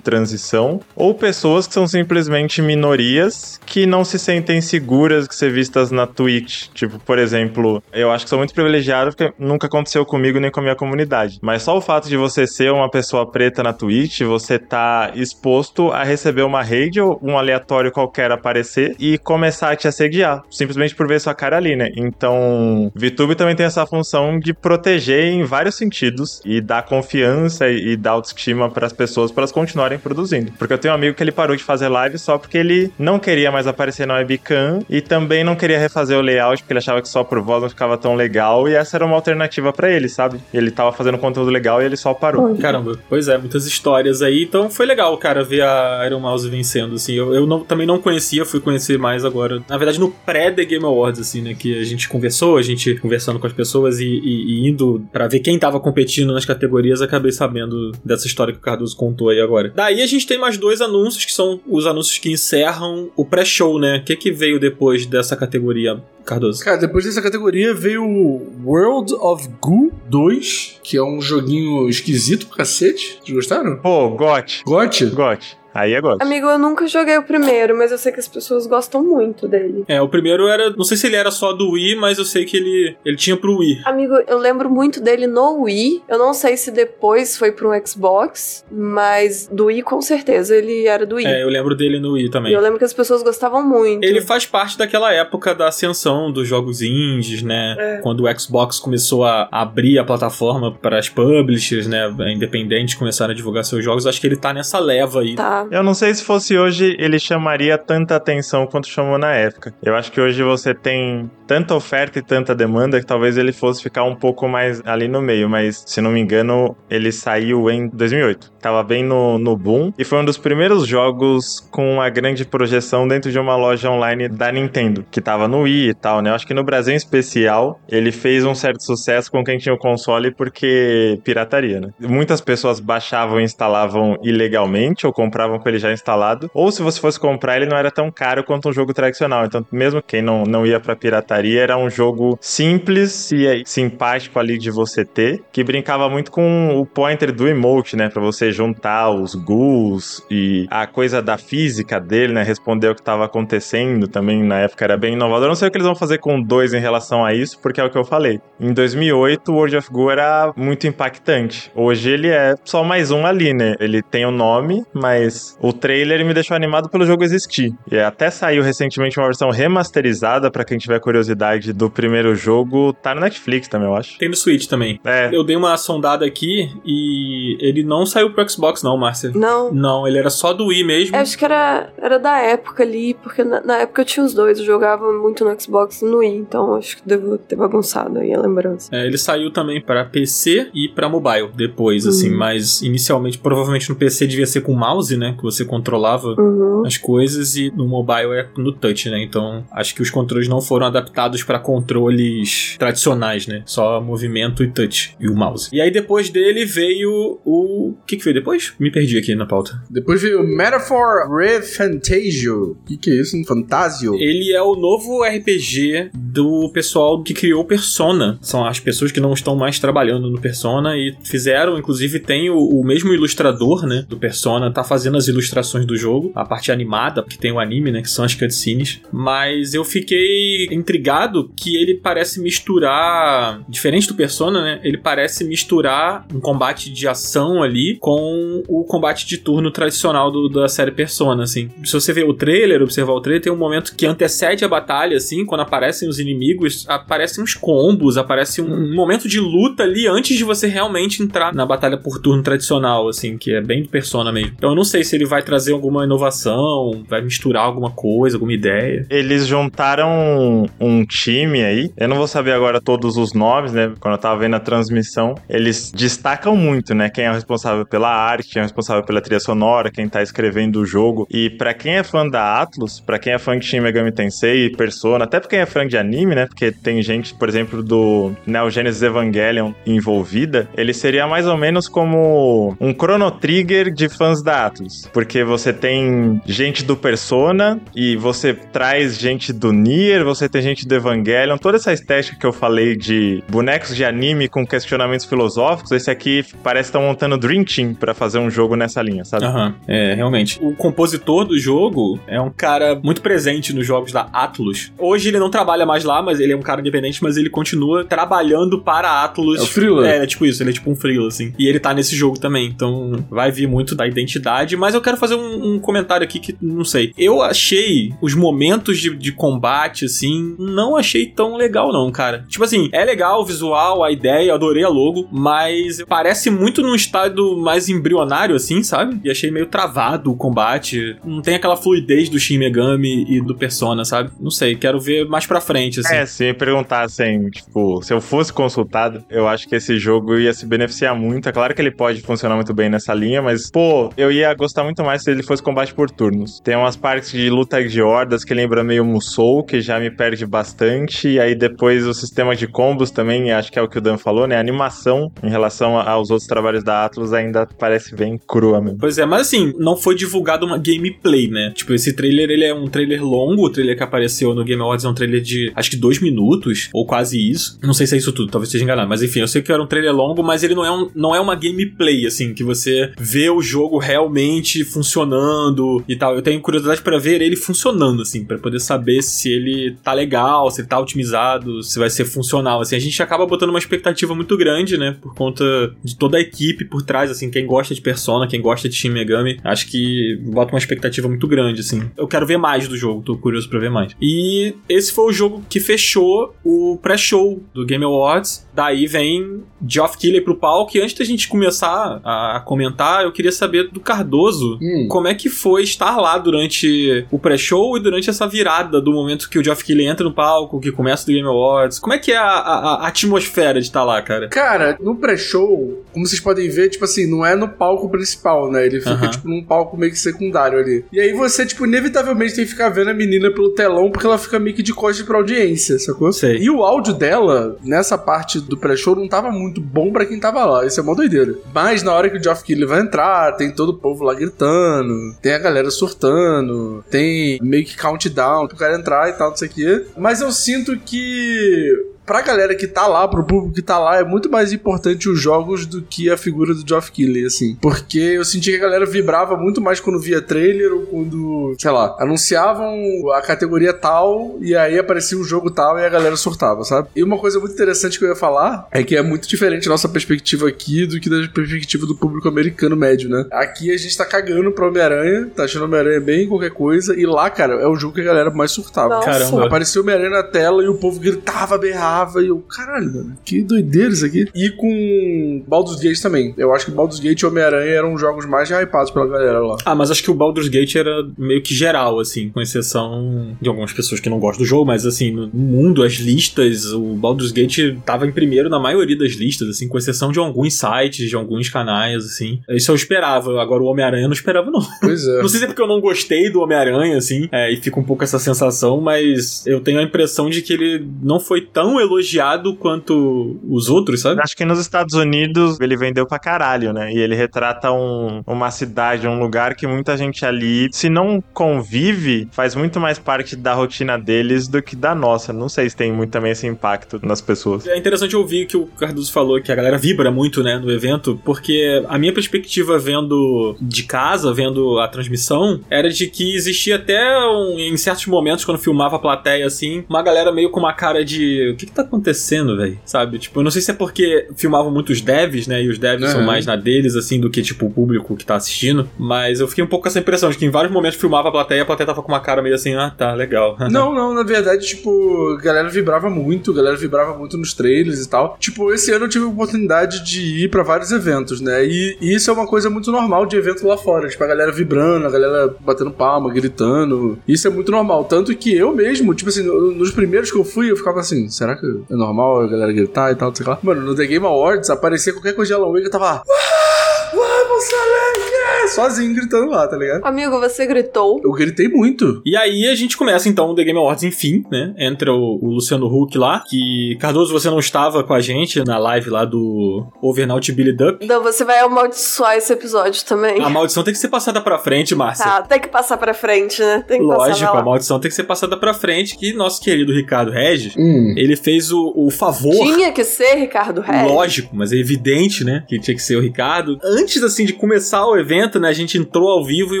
transição, ou pessoas que são simplesmente minorias que não se sentem seguras de ser vistas na Twitch. Tipo, por exemplo, eu acho que sou muito privilegiado porque nunca aconteceu comigo nem com a minha comunidade. Mas só o fato de você ser uma pessoa preta na Twitch, você tá exposto a receber uma raid ou um aleatório qualquer aparecer e começar a te assediar, simplesmente por ver sua cara ali, né? Então, VTube também tem essa função de proteger em vários sentidos e dar confiança e, e dar autoestima para as pessoas para elas continuarem produzindo. Porque eu tenho um amigo que ele parou de fazer live só porque ele não queria mais aparecer na webcam e também não queria refazer o layout porque ele achava que só por voz não ficava tão legal e essa era uma alternativa para ele, sabe? Ele tava fazendo conteúdo legal e ele só parou. Caramba, pois é, muitas histórias aí, então foi legal, cara, ver a Iron Mouse vencendo, assim. Eu, eu não- também não conhecia, fui conhecer mais agora. Na verdade, no pré-The Game Awards, assim, né? Que a gente conversou, a gente conversando com as pessoas e, e- e indo pra ver quem tava competindo nas categorias, acabei sabendo dessa história que o Cardoso contou aí agora. Daí a gente tem mais dois anúncios, que são os anúncios que encerram o pré-show, né? O que, que veio depois dessa categoria, Cardoso? Cara, depois dessa categoria veio o World of Goo 2, que é um joguinho esquisito pra cacete. Vocês gostaram? Pô, GOT. Gote? GOT. Aí é. Amigo, eu nunca joguei o primeiro, mas eu sei que as pessoas gostam muito dele. É, o primeiro era. Não sei se ele era só do Wii, mas eu sei que ele, ele tinha pro Wii. Amigo, eu lembro muito dele no Wii. Eu não sei se depois foi pro Xbox, mas do Wii com certeza ele era do Wii. É, eu lembro dele no Wii E também. eu lembro que as pessoas gostavam muito. Ele faz parte daquela época da ascensão dos jogos indies, né? É. Quando o Xbox começou a abrir a plataforma para as publishers, né? Independentes começaram a divulgar seus jogos. Acho que ele tá nessa leva aí. Tá. Eu não sei se fosse hoje ele chamaria tanta atenção quanto chamou na época. Eu acho que hoje você tem tanta oferta e tanta demanda que talvez ele fosse ficar um pouco mais ali no meio, mas se não me engano, ele saiu em 2008. Tava bem no, no boom e foi um dos primeiros jogos com uma grande projeção dentro de uma loja online da Nintendo, que tava no Wii e tal, né? Eu acho que no Brasil em especial, ele fez um certo sucesso com quem tinha o console porque pirataria, né? Muitas pessoas baixavam e instalavam ilegalmente ou compravam com ele já instalado, ou se você fosse comprar, ele não era tão caro quanto um jogo tradicional. Então, mesmo quem não, não ia pra pirataria, era um jogo simples e aí, simpático ali de você ter, que brincava muito com o pointer do emote, né? Pra você juntar os ghouls e a coisa da física dele, né? Responder o que tava acontecendo também na época era bem inovador. Eu não sei o que eles vão fazer com 2 em relação a isso, porque é o que eu falei. Em 2008, o World of Goo era muito impactante. Hoje ele é só mais um ali, né? Ele tem o nome, mas o trailer me deixou animado pelo jogo existir. E até saiu recentemente uma versão remasterizada, pra quem tiver curiosidade do primeiro jogo, tá no Netflix também, eu acho. Tem no Switch também. É, Eu dei uma sondada aqui e ele não saiu pro Xbox, não, Márcia. Não. Não, ele era só do Wii mesmo. Eu acho que era, era da época ali, porque na, na época eu tinha os dois, eu jogava muito no Xbox e no Wii, então acho que devo ter bagunçado aí a lembrança. É, ele saiu também pra PC e pra mobile depois, assim, Uhum. mas inicialmente, provavelmente no PC devia ser com mouse, né? Que você controlava Uhum. as coisas e no mobile é no touch, né? Então acho que os controles não foram adaptados pra controles tradicionais, né? Só movimento e touch e o mouse. E aí depois dele veio o. O que, que veio depois? Me perdi aqui na pauta. Depois veio Metaphor Refantasio. O que, que é isso? Um fantasio? Ele é o novo RPG do pessoal que criou Persona. São as pessoas que não estão mais trabalhando no Persona e fizeram, inclusive, tem o, o mesmo ilustrador, né, do Persona, tá fazendo as ilustrações do jogo, a parte animada, que tem o anime, né, que são as cutscenes. Mas eu fiquei intrigado que ele parece misturar, diferente do Persona, né, ele parece misturar um combate de ação ali com o combate de turno tradicional do- da série Persona, assim. Se você ver o trailer, observar o trailer, tem um momento que antecede a batalha, assim, quando aparecem os inimigos, aparecem uns combos, aparece um, um momento de luta ali antes de você realmente entrar na batalha por turno tradicional, assim, que é bem Persona mesmo. Então eu não sei se ele vai trazer alguma inovação, vai misturar alguma coisa, alguma ideia. Eles juntaram um time aí. Eu não vou saber agora todos os nomes, né? Quando eu tava vendo a transmissão, eles destacam muito, né? Quem é o responsável pela arte, quem é o responsável pela trilha sonora, quem tá escrevendo o jogo. E pra quem é fã da Atlus, pra quem é fã de Shin Megami Tensei e Persona, até pra quem é fã de anime, né? Porque tem gente, por exemplo, do Neo Genesis Evangelion envolvida, ele seria mais ou menos como um Chrono Trigger de fãs da Atlus. Porque você tem gente do Persona e você traz gente do Nier, você tem gente do Evangelion, toda essa estética que eu falei de bonecos de anime com questionamentos filosóficos, esse aqui parece estar montando Dream Team pra fazer um jogo nessa linha, sabe? Aham, é, realmente. O compositor do jogo é um cara muito presente nos jogos da Atlus. Hoje ele não trabalha mais lá, mas ele é um cara independente, mas ele continua trabalhando para a Atlus. É o. É, é tipo isso, ele é tipo um freela, assim. E ele tá nesse jogo também, então vai vir muito da identidade, mas eu quero fazer um, um comentário aqui que, não sei, eu achei os momentos de, de combate, assim, não achei tão legal não, cara. Tipo assim, é legal o visual, a ideia, adorei a logo, mas parece muito num estado mais embrionário, assim, sabe? E achei meio travado o combate. Não tem aquela fluidez do Shin Megami e do Persona, sabe? Não sei, quero ver mais pra frente, assim. É, se perguntassem, tipo, se eu fosse consultado, eu acho que esse jogo ia se beneficiar muito. É claro que ele pode funcionar muito bem nessa linha, mas, pô, eu ia gostar muito mais se ele fosse combate por turnos. Tem umas partes de luta de hordas que lembra meio Musou, que já me perde bastante. E aí depois o sistema de combos também, acho que é o que o Dan falou, né? A animação em relação aos outros trabalhos da Atlus ainda parece bem crua mesmo. Pois é, mas assim, não foi divulgado uma gameplay, né? Tipo, esse trailer, ele é um trailer longo, o trailer que apareceu no Game Awards é um trailer de, acho que dois minutos, ou quase isso. Não sei se é isso tudo, talvez esteja enganado, mas enfim, eu sei que era um trailer longo, mas ele não é, um, não é uma gameplay, assim, que você vê o jogo realmente funcionando e tal. Eu tenho curiosidade para ver ele funcionando, assim, para poder saber se ele tá legal, se ele tá otimizado, se vai ser funcional, assim. A gente acaba botando uma expectativa muito grande, né, por conta de toda a equipe por trás, assim, quem gosta de Persona, quem gosta de Shin Megami, acho que bota uma expectativa muito grande, assim. Eu quero ver mais do jogo, tô curioso pra ver mais. E esse foi o jogo que fechou o pré-show do Game Awards. Daí vem Geoff Keighley pro palco. E antes da gente começar a comentar, eu queria saber do Cardoso Hum. como é que foi estar lá durante o pré-show e durante essa virada do momento que o Geoff Keighley entra no palco, que começa do Game Awards. Como é que é a, a- a atmosfera de estar lá, cara? Cara, no pré-show, como vocês podem ver, tipo assim, não é no palco principal, né? Ele fica, Aham. tipo, num palco meio que secundário ali. E aí você, tipo, inevitavelmente tem que ficar vendo a menina pelo telão, porque ela fica meio que de costas pra audiência, sacou? Sei. E o áudio dela, nessa parte do pré-show, não tava muito bom pra quem tava lá. Isso é mó doideira. Mas na hora que o Geoff Keighley vai entrar, tem todo o povo lá gritando, tem a galera surtando, tem meio que countdown pro cara entrar e tal, não sei o quê. Mas eu sinto que pra galera que tá lá, pro público que tá lá, é muito mais importante os jogos do que a figura do Geoff Keighley, assim. Porque eu senti que a galera vibrava muito mais quando via trailer ou quando, sei lá, anunciavam a categoria tal e aí aparecia o jogo tal e a galera surtava, sabe? E uma coisa muito interessante que eu ia falar é que é muito diferente a nossa perspectiva aqui do que da perspectiva do público americano médio, né? Aqui a gente tá cagando pro Homem-Aranha, tá achando Homem-Aranha bem qualquer coisa, e lá, cara, é o jogo que a galera mais surtava. Nossa. Caramba. Apareceu o Homem-Aranha na tela e o povo gritava, berrava, e eu, caralho, que doideira isso aqui. E com Baldur's Gate também. Eu acho que Baldur's Gate e Homem-Aranha eram os jogos mais hypados pela galera lá. Ah, mas acho que o Baldur's Gate era meio que geral, assim, com exceção de algumas pessoas que não gostam do jogo, mas assim, no mundo, as listas, o Baldur's Gate tava em primeiro na maioria das listas, assim, com exceção de alguns sites, de alguns canais, assim. Isso eu esperava, agora o Homem-Aranha eu não esperava, não. Pois é. *laughs* Não sei se é porque eu não gostei do Homem-Aranha, assim, é, e fica um pouco essa sensação, mas eu tenho a impressão de que ele não foi tão elogiado quanto os outros, sabe? Acho que nos Estados Unidos ele vendeu pra caralho, né? E ele retrata um- uma cidade, um lugar que muita gente ali, se não convive, faz muito mais parte da rotina deles do que da nossa. Não sei se tem muito também esse impacto nas pessoas. É interessante ouvir que o Cardoso falou que a galera vibra muito, né, no evento, porque a minha perspectiva vendo de casa, vendo a transmissão, era de que existia até um- em certos momentos, quando filmava a plateia assim, uma galera meio com uma cara de o que que tá acontecendo, velho? Sabe? Tipo, eu não sei se é porque filmavam muitos devs, né, e os devs são Uhum. mais na deles, assim, do que, tipo, o público que tá assistindo, mas eu fiquei um pouco com essa impressão de que em vários momentos filmava a plateia e a plateia tava com uma cara meio assim, ah, tá, legal. *laughs* Não, não, na verdade, tipo, a galera vibrava muito, a galera vibrava muito nos trailers e tal. Tipo, esse ano eu tive a oportunidade de ir pra vários eventos, né? E, e isso é uma coisa muito normal de evento lá fora. Tipo, a galera vibrando, a galera batendo palma, gritando. Isso é muito normal. Tanto que eu mesmo, tipo assim, no- nos primeiros que eu fui, eu ficava assim, será que é normal a galera gritar e tal, não sei lá. Mano, no The Game Awards, aparecia qualquer coisa de Alan Wake, eu tava lá, "Ah, vamos, yeah!" *laughs* sozinho gritando lá, tá ligado? Amigo, você gritou. Eu gritei muito. E aí a gente começa então o The Game Awards, enfim, né? Entra o, o Luciano Huck lá, que Cardoso, você não estava com a gente na live lá do Overnaut Billy Dup. Não, você vai amaldiçoar esse episódio também. A maldição tem que ser passada pra frente, Márcia. Tá, tem que passar pra frente, né? Tem que Lógico, passar a maldição tem que ser passada pra frente, que nosso querido Ricardo Regis, Hum. ele fez o, o favor. Tinha que ser Ricardo Regis. Lógico, mas é evidente, né? Que tinha que ser o Ricardo. Antes, assim, de começar o evento, né? A gente entrou ao vivo e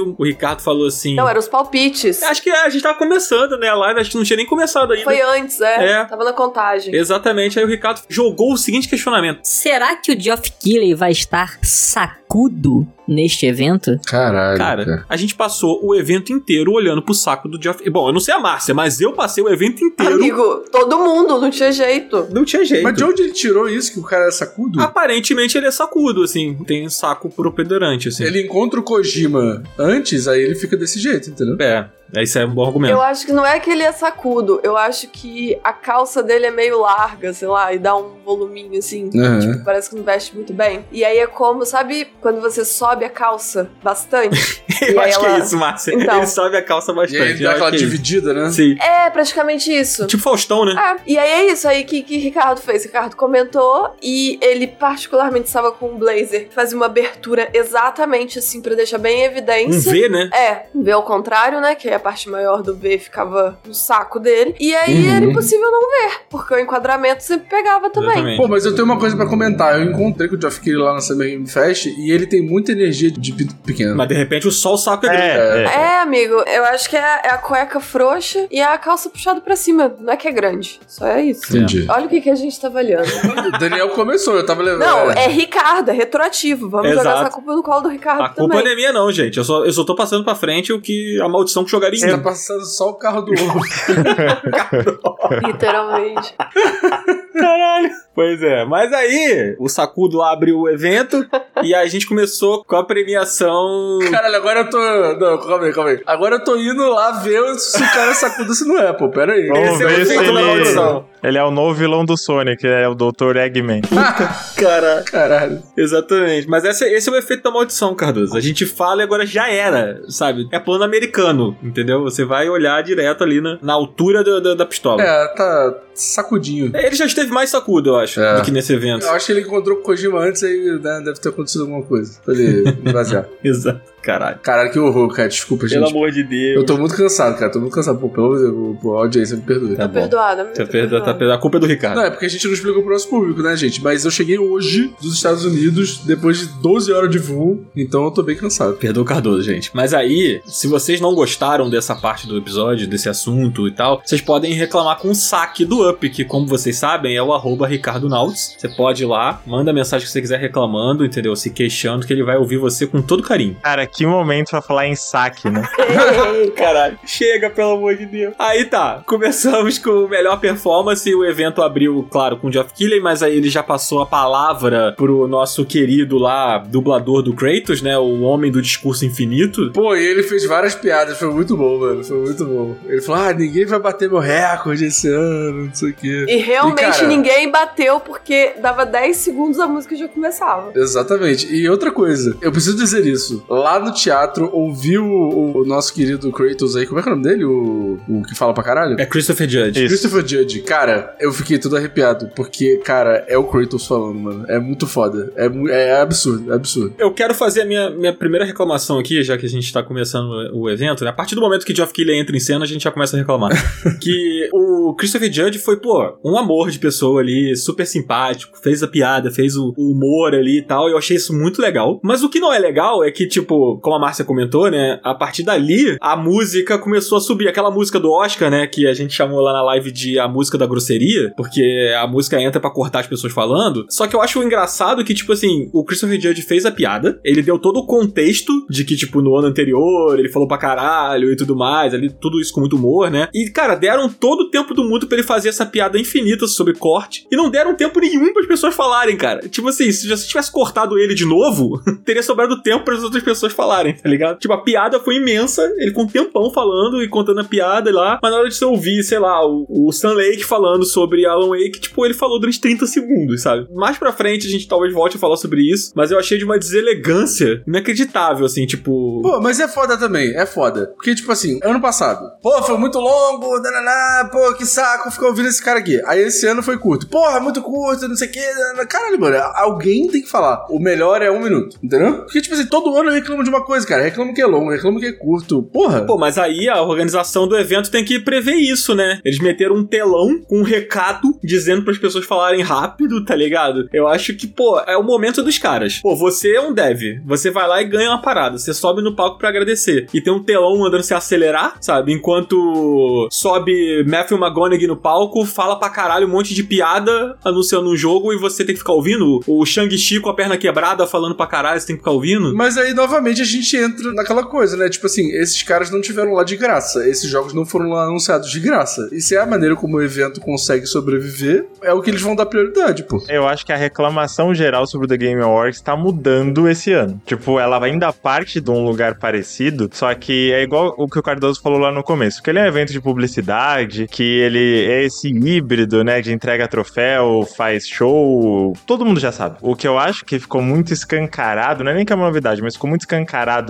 o, Ricardo falou assim. Não, eram os palpites. Acho que é, a gente tava começando, né? A live, acho que não tinha nem começado ainda. Foi antes, é. É. Tava na contagem. Exatamente. Aí o Ricardo jogou o seguinte questionamento. Será que o Geoff Keighley vai estar sacudo neste evento? Caralho. Cara, a gente passou o evento inteiro olhando pro saco do Geoff. Bom, eu não sei a Márcia, mas eu passei o evento inteiro. Amigo, todo mundo, não tinha jeito. Não tinha jeito. Mas de onde ele tirou isso, que o cara é sacudo? Aparentemente ele é sacudo, assim. Tem saco propedeurante, assim. Ele encontra o Kojima antes, aí ele fica desse jeito, entendeu? É, isso é um bom argumento. Eu acho que não é que ele é sacudo, eu acho que a calça dele é meio larga, sei lá, e dá um voluminho assim. Aham. Tipo, parece que não veste muito bem. E aí é como, sabe, quando você sobe a calça bastante? *laughs* Eu E acho que ela- é isso, Márcia. Então. Ele sobe a calça E bastante. aí ele dá aquela que é dividida, né? Sim. é praticamente isso. Tipo Faustão, né? Ah, e aí é isso aí que, que Ricardo fez. Ricardo comentou e ele particularmente estava com um blazer que fazia uma abertura exatamente assim pra deixar bem em Um. V, né? É, um V ao contrário, né? Que aí a parte maior do V ficava no saco dele. E aí Uhum. era impossível não ver, porque o enquadramento sempre pegava também. Exatamente. Pô, mas eu tenho uma coisa pra comentar. Eu encontrei com o Geoff Keighley lá na Summer Game Fest e ele tem muita energia de pinto pequeno. Mas de repente o sol o saco é grande. É, é. É, amigo, eu acho que é, é a cueca frouxa e a calça puxada pra cima. Não é que é grande, só é isso. Entendi. Olha o que, que a gente tá avaliando. O Daniel começou, eu tava levando. Não, é Ricardo, é retroativo. Vamos Exato. jogar essa culpa no colo do Ricardo A culpa também. não é minha, não, gente. Eu só, eu só tô passando pra frente o que a maldição que jogaria em Você tá passando só o carro do ovo. *laughs* Literalmente. Caralho. Pois é. Mas aí, o Sacudo abre o evento e a gente começou com a premiação. Caralho, agora eu tô. Não, calma aí, calma aí. Agora eu tô indo lá ver se o cara sacuda se não é, pô. Pera aí. Vamos Esse é o ver se ele, ele é o novo vilão do Sonic, é o Dr. Eggman. *laughs* Cara, Caralho. exatamente. Mas esse, esse é o efeito da maldição, Cardoso. A gente fala e agora já era, sabe? É plano americano, entendeu? Você vai olhar direto ali na, na altura do- do- da pistola. É, tá sacudinho. Ele já esteve mais sacudo, eu acho, É. do que nesse evento. Eu acho que ele encontrou com o Kojima antes aí né, deve ter acontecido alguma coisa pra ele *laughs* basear. Exato. Caralho. Caralho, que horror, cara. Desculpa, gente. Pelo amor de Deus. Eu tô muito cansado, cara. Tô muito cansado. Pô, pelo amor de Deus, pô, a audiência me perdoe. Tá Tá perdoada. Tá perda- tá perdoada. A culpa é do Ricardo. Não, é porque a gente não explicou pro nosso público, né, gente? Mas eu cheguei hoje dos Estados Unidos, depois de 12 horas de voo, então eu tô bem cansado. Perdoa o Cardoso, gente. Mas aí, se vocês não gostaram dessa parte do episódio, desse assunto e tal, vocês podem reclamar com o saque do Up, que, como vocês sabem, é o arroba Ricardo Nauts. Você pode ir lá, manda a mensagem que você quiser reclamando, entendeu? Se queixando, que ele vai ouvir você com todo carinho. Cara, que momento pra falar em saque, né? *laughs* Caralho, chega, pelo amor de Deus. Aí tá, começamos com o melhor performance. O evento abriu, claro, com o Geoff Keighley, mas aí ele já passou a palavra pro nosso querido lá, dublador do Kratos, né? O homem do discurso infinito. Pô, e ele fez várias piadas, foi muito bom, mano. Foi muito bom. Ele falou: ah, ninguém vai bater meu recorde esse ano, não sei o quê. E realmente E, cara, ninguém bateu porque dava 10 segundos a música já começava. Exatamente. E outra coisa, eu preciso dizer isso. Lá no teatro, ouvi o, o nosso querido Kratos aí, como é que é o nome dele? O, o que fala pra caralho? É Christopher Judge. Isso. Christopher Judge, cara, eu fiquei todo arrepiado, porque, cara, é o Kratos falando, mano. É muito foda. É, é absurdo, é absurdo. Eu quero fazer a minha, minha primeira reclamação aqui, já que a gente tá começando o evento, né? A partir do momento que Geoff Keighley entra em cena, a gente já começa a reclamar. *laughs* que o Christopher Judge foi, pô, um amor de pessoa ali, super simpático, fez a piada, fez o, o humor ali e tal, e eu achei isso muito legal. Mas o que não é legal é que, tipo, como a Márcia comentou, né? A partir dali, a música começou a subir. Aquela música do Oscar, né? Que a gente chamou lá na live de a música da grosseria, porque a música entra pra cortar as pessoas falando. Só que eu acho engraçado que, tipo assim, o Christopher Judge fez a piada, ele deu todo o contexto de que, tipo, no ano anterior ele falou pra caralho e tudo mais, ali, tudo isso com muito humor, né? E, cara, deram todo o tempo do mundo pra ele fazer essa piada infinita sobre corte e não deram tempo nenhum para as pessoas falarem, cara. Tipo assim, se se tivesse cortado ele de novo, *laughs* teria sobrado tempo para as outras pessoas falarem, tá ligado? Tipo, a piada foi imensa, ele com um tempão falando e contando a piada lá, mas na hora de você ouvir, sei lá, o, o Lake falando sobre Alan Wake, tipo, ele falou durante 30 segundos, sabe? Mais pra frente a gente talvez volte a falar sobre isso, mas eu achei de uma deselegância inacreditável, assim, tipo. Pô, mas é foda também, é foda. Porque, tipo assim, ano passado, pô, foi muito longo, dananá, pô, que saco ficar ouvindo esse cara aqui. Aí esse ano foi curto. Porra, muito curto, não sei o que. Caralho, mano, alguém tem que falar. O melhor é um minuto, entendeu? Porque, tipo assim, todo ano eu reclamo de uma coisa, cara. Reclamo que é longo, reclamo que é curto. Porra. Pô, mas aí a organização do evento tem que prever isso, né? Eles meteram um telão com um recado dizendo para as pessoas falarem rápido, tá ligado? Eu acho que, pô, é o momento dos caras. Pô, você é um dev. Você vai lá e ganha uma parada. Você sobe no palco para agradecer. E tem um telão mandando você acelerar, sabe? Enquanto sobe Matthew McGonaghy no palco, fala pra caralho um monte de piada anunciando um jogo e você tem que ficar ouvindo. O Shang-Chi com a perna quebrada falando pra caralho, você tem que ficar ouvindo. Mas aí, novamente, a gente entra naquela coisa, né? Tipo assim, esses caras não tiveram lá de graça. Esses jogos não foram lá anunciados de graça. E se é a maneira como o evento consegue sobreviver, é o que eles vão dar prioridade, pô. Eu acho que a reclamação geral sobre o The Game Awards tá mudando esse ano. Tipo, ela ainda parte de um lugar parecido, só que é igual o que o Cardoso falou lá no começo, que ele é um evento de publicidade, que ele é esse híbrido, né, de entrega troféu, faz show, todo mundo já sabe. O que eu acho que ficou muito escancarado, não é nem que é uma novidade, mas ficou muito escancarado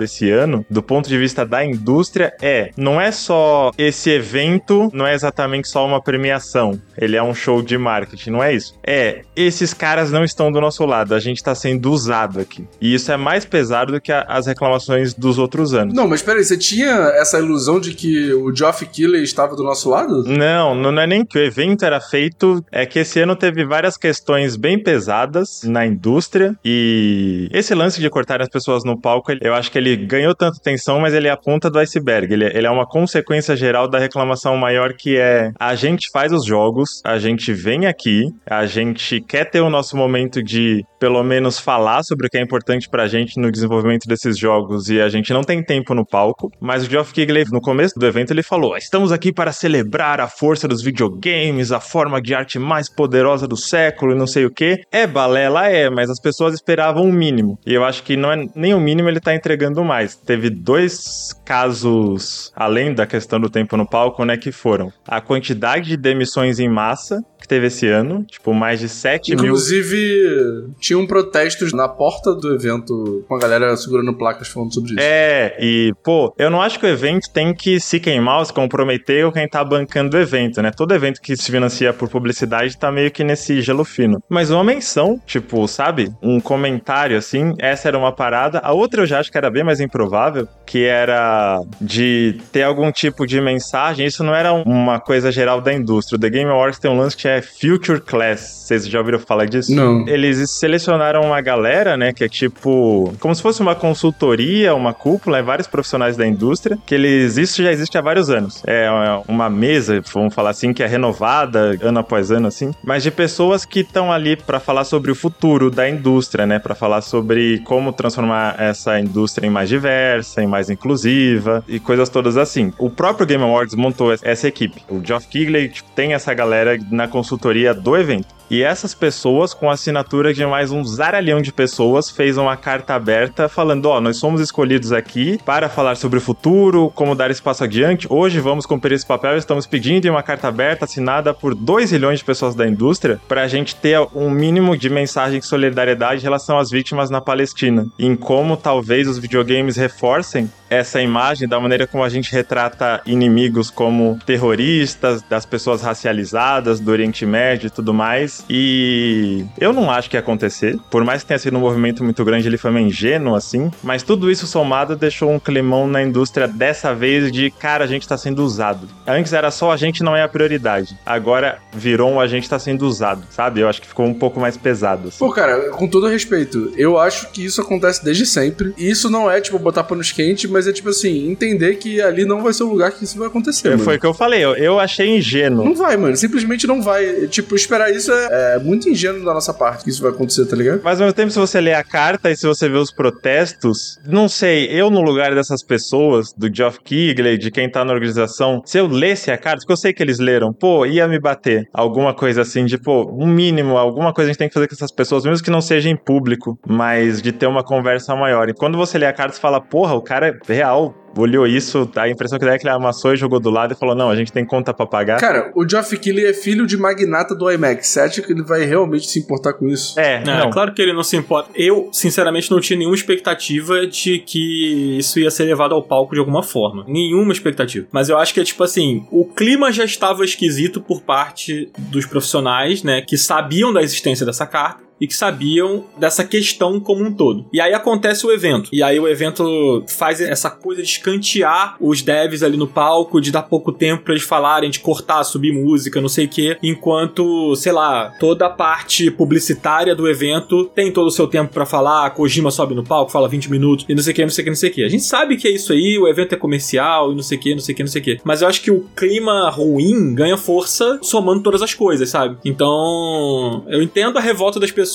esse ano, do ponto de vista da indústria, é, não é só esse evento, não é exatamente só uma premiação, ele é um show de marketing, não é isso. É, esses caras não estão do nosso lado, a gente tá sendo usado aqui. E isso é mais pesado do que a, as reclamações dos outros anos. Não, mas peraí, você tinha essa ilusão de que o Geoff Keighley estava do nosso lado? Não, não é nem que o evento era feito, é que esse ano teve várias questões bem pesadas na indústria e esse lance de cortar as pessoas no palco, eu acho que ele ganhou tanta atenção, mas ele é a ponta do iceberg. Ele, ele é uma consequência geral da reclamação maior que é a gente faz os jogos, a gente vem aqui, a gente quer ter o nosso momento de pelo menos falar sobre o que é importante pra gente no desenvolvimento desses jogos e a gente não tem tempo no palco, mas o Geoff Keighley no começo do evento ele falou: "Estamos aqui para celebrar a força dos videogames, a forma de arte mais poderosa do século e não sei o que". É balela é, mas as pessoas esperavam o mínimo. E eu acho que não é nem o mínimo ele tá entregando mais. Teve dois casos além da questão do tempo no palco, né, que foram a quantidade de demissões em massa que teve esse ano, tipo, mais de 7 mil. Inclusive, tinham protestos na porta do evento com a galera segurando placas falando sobre isso. É, e, pô, eu não acho que o evento tem que se queimar, se comprometer ou quem tá bancando o evento, né? Todo evento que se financia por publicidade tá meio que nesse gelo fino. Mas uma menção, tipo, sabe? Um comentário assim, essa era uma parada. A outra eu já acho que era bem mais improvável, que era de ter algum tipo de mensagem. Isso não era uma coisa geral da indústria. O The Game Awards tem um lance que é Future Class. Vocês já ouviram falar disso? Não. Eles selecionaram uma galera, né, que é tipo, como se fosse uma consultoria, uma cúpula, é vários profissionais da indústria, que eles, isso já existe há vários anos. É uma mesa, vamos falar assim, que é renovada ano após ano, assim, mas de pessoas que estão ali para falar sobre o futuro da indústria, né, para falar sobre como transformar essa indústria em mais diversa, em mais inclusiva e coisas todas assim. O próprio Game Awards montou essa equipe. O Geoff Keighley tipo, tem essa galera na consultoria do evento. E essas pessoas, com assinatura de mais um zaralhão de pessoas, fez uma carta aberta falando: ó, oh, nós somos escolhidos aqui para falar sobre o futuro, como dar esse passo adiante. Hoje vamos cumprir esse papel. Estamos pedindo uma carta aberta assinada por 2 milhões de pessoas da indústria para a gente ter um mínimo de mensagem de solidariedade em relação às vítimas na Palestina. Em como talvez os videogames reforcem essa imagem da maneira como a gente retrata inimigos como terroristas, das pessoas racializadas do Oriente Médio e tudo mais. E eu não acho que ia acontecer. Por mais que tenha sido um movimento muito grande, ele foi meio ingênuo assim. Mas tudo isso somado deixou um climão na indústria dessa vez de cara, a gente tá sendo usado. Antes era só a gente não é a prioridade. Agora virou um a gente tá sendo usado, sabe? Eu acho que ficou um pouco mais pesado. Assim. Pô, cara, com todo respeito, eu acho que isso acontece desde sempre. E isso não é, tipo, botar panos quentes, mas é tipo assim, entender que ali não vai ser o lugar que isso vai acontecer. Foi o que eu falei, eu, eu achei ingênuo. Não vai, mano. Simplesmente não vai. Tipo, esperar isso é, é, muito ingênuo da nossa parte que isso vai acontecer, tá ligado? Mas ao mesmo tempo, se você ler a carta e se você ver os protestos, não sei, eu no lugar dessas pessoas, do Geoff Keighley, de quem tá na organização, se eu lesse a carta, porque eu sei que eles leram, pô, ia me bater. Alguma coisa assim, de, pô, um mínimo, alguma coisa a gente tem que fazer com essas pessoas, mesmo que não seja em público, mas de ter uma conversa maior. E quando você lê a carta, você fala, porra, o cara é real olhou isso, a impressão que dá é que ele amassou e jogou do lado e falou: não, a gente tem conta pra pagar. Cara, o Geoff Keighley é filho de magnata do IMAX. Você acha que ele vai realmente se importar com isso? É, É, não. claro que ele não se importa. Eu, sinceramente, não tinha nenhuma expectativa de que isso ia ser levado ao palco de alguma forma. Nenhuma expectativa. Mas eu acho que é tipo assim: o clima já estava esquisito por parte dos profissionais, né? Que sabiam da existência dessa carta. E que sabiam dessa questão como um todo. E aí acontece o evento. E aí o evento faz essa coisa de escantear os devs ali no palco, de dar pouco tempo pra eles falarem, de cortar, subir música, não sei o quê. Enquanto, sei lá, toda a parte publicitária do evento tem todo o seu tempo pra falar. Kojima sobe no palco, fala 20 minutos e não sei o que, não sei o que, não sei o que. A gente sabe que é isso aí, o evento é comercial e não sei o que, não sei o que, não sei o que. Mas eu acho que o clima ruim ganha força somando todas as coisas, sabe? Então, eu entendo a revolta das pessoas,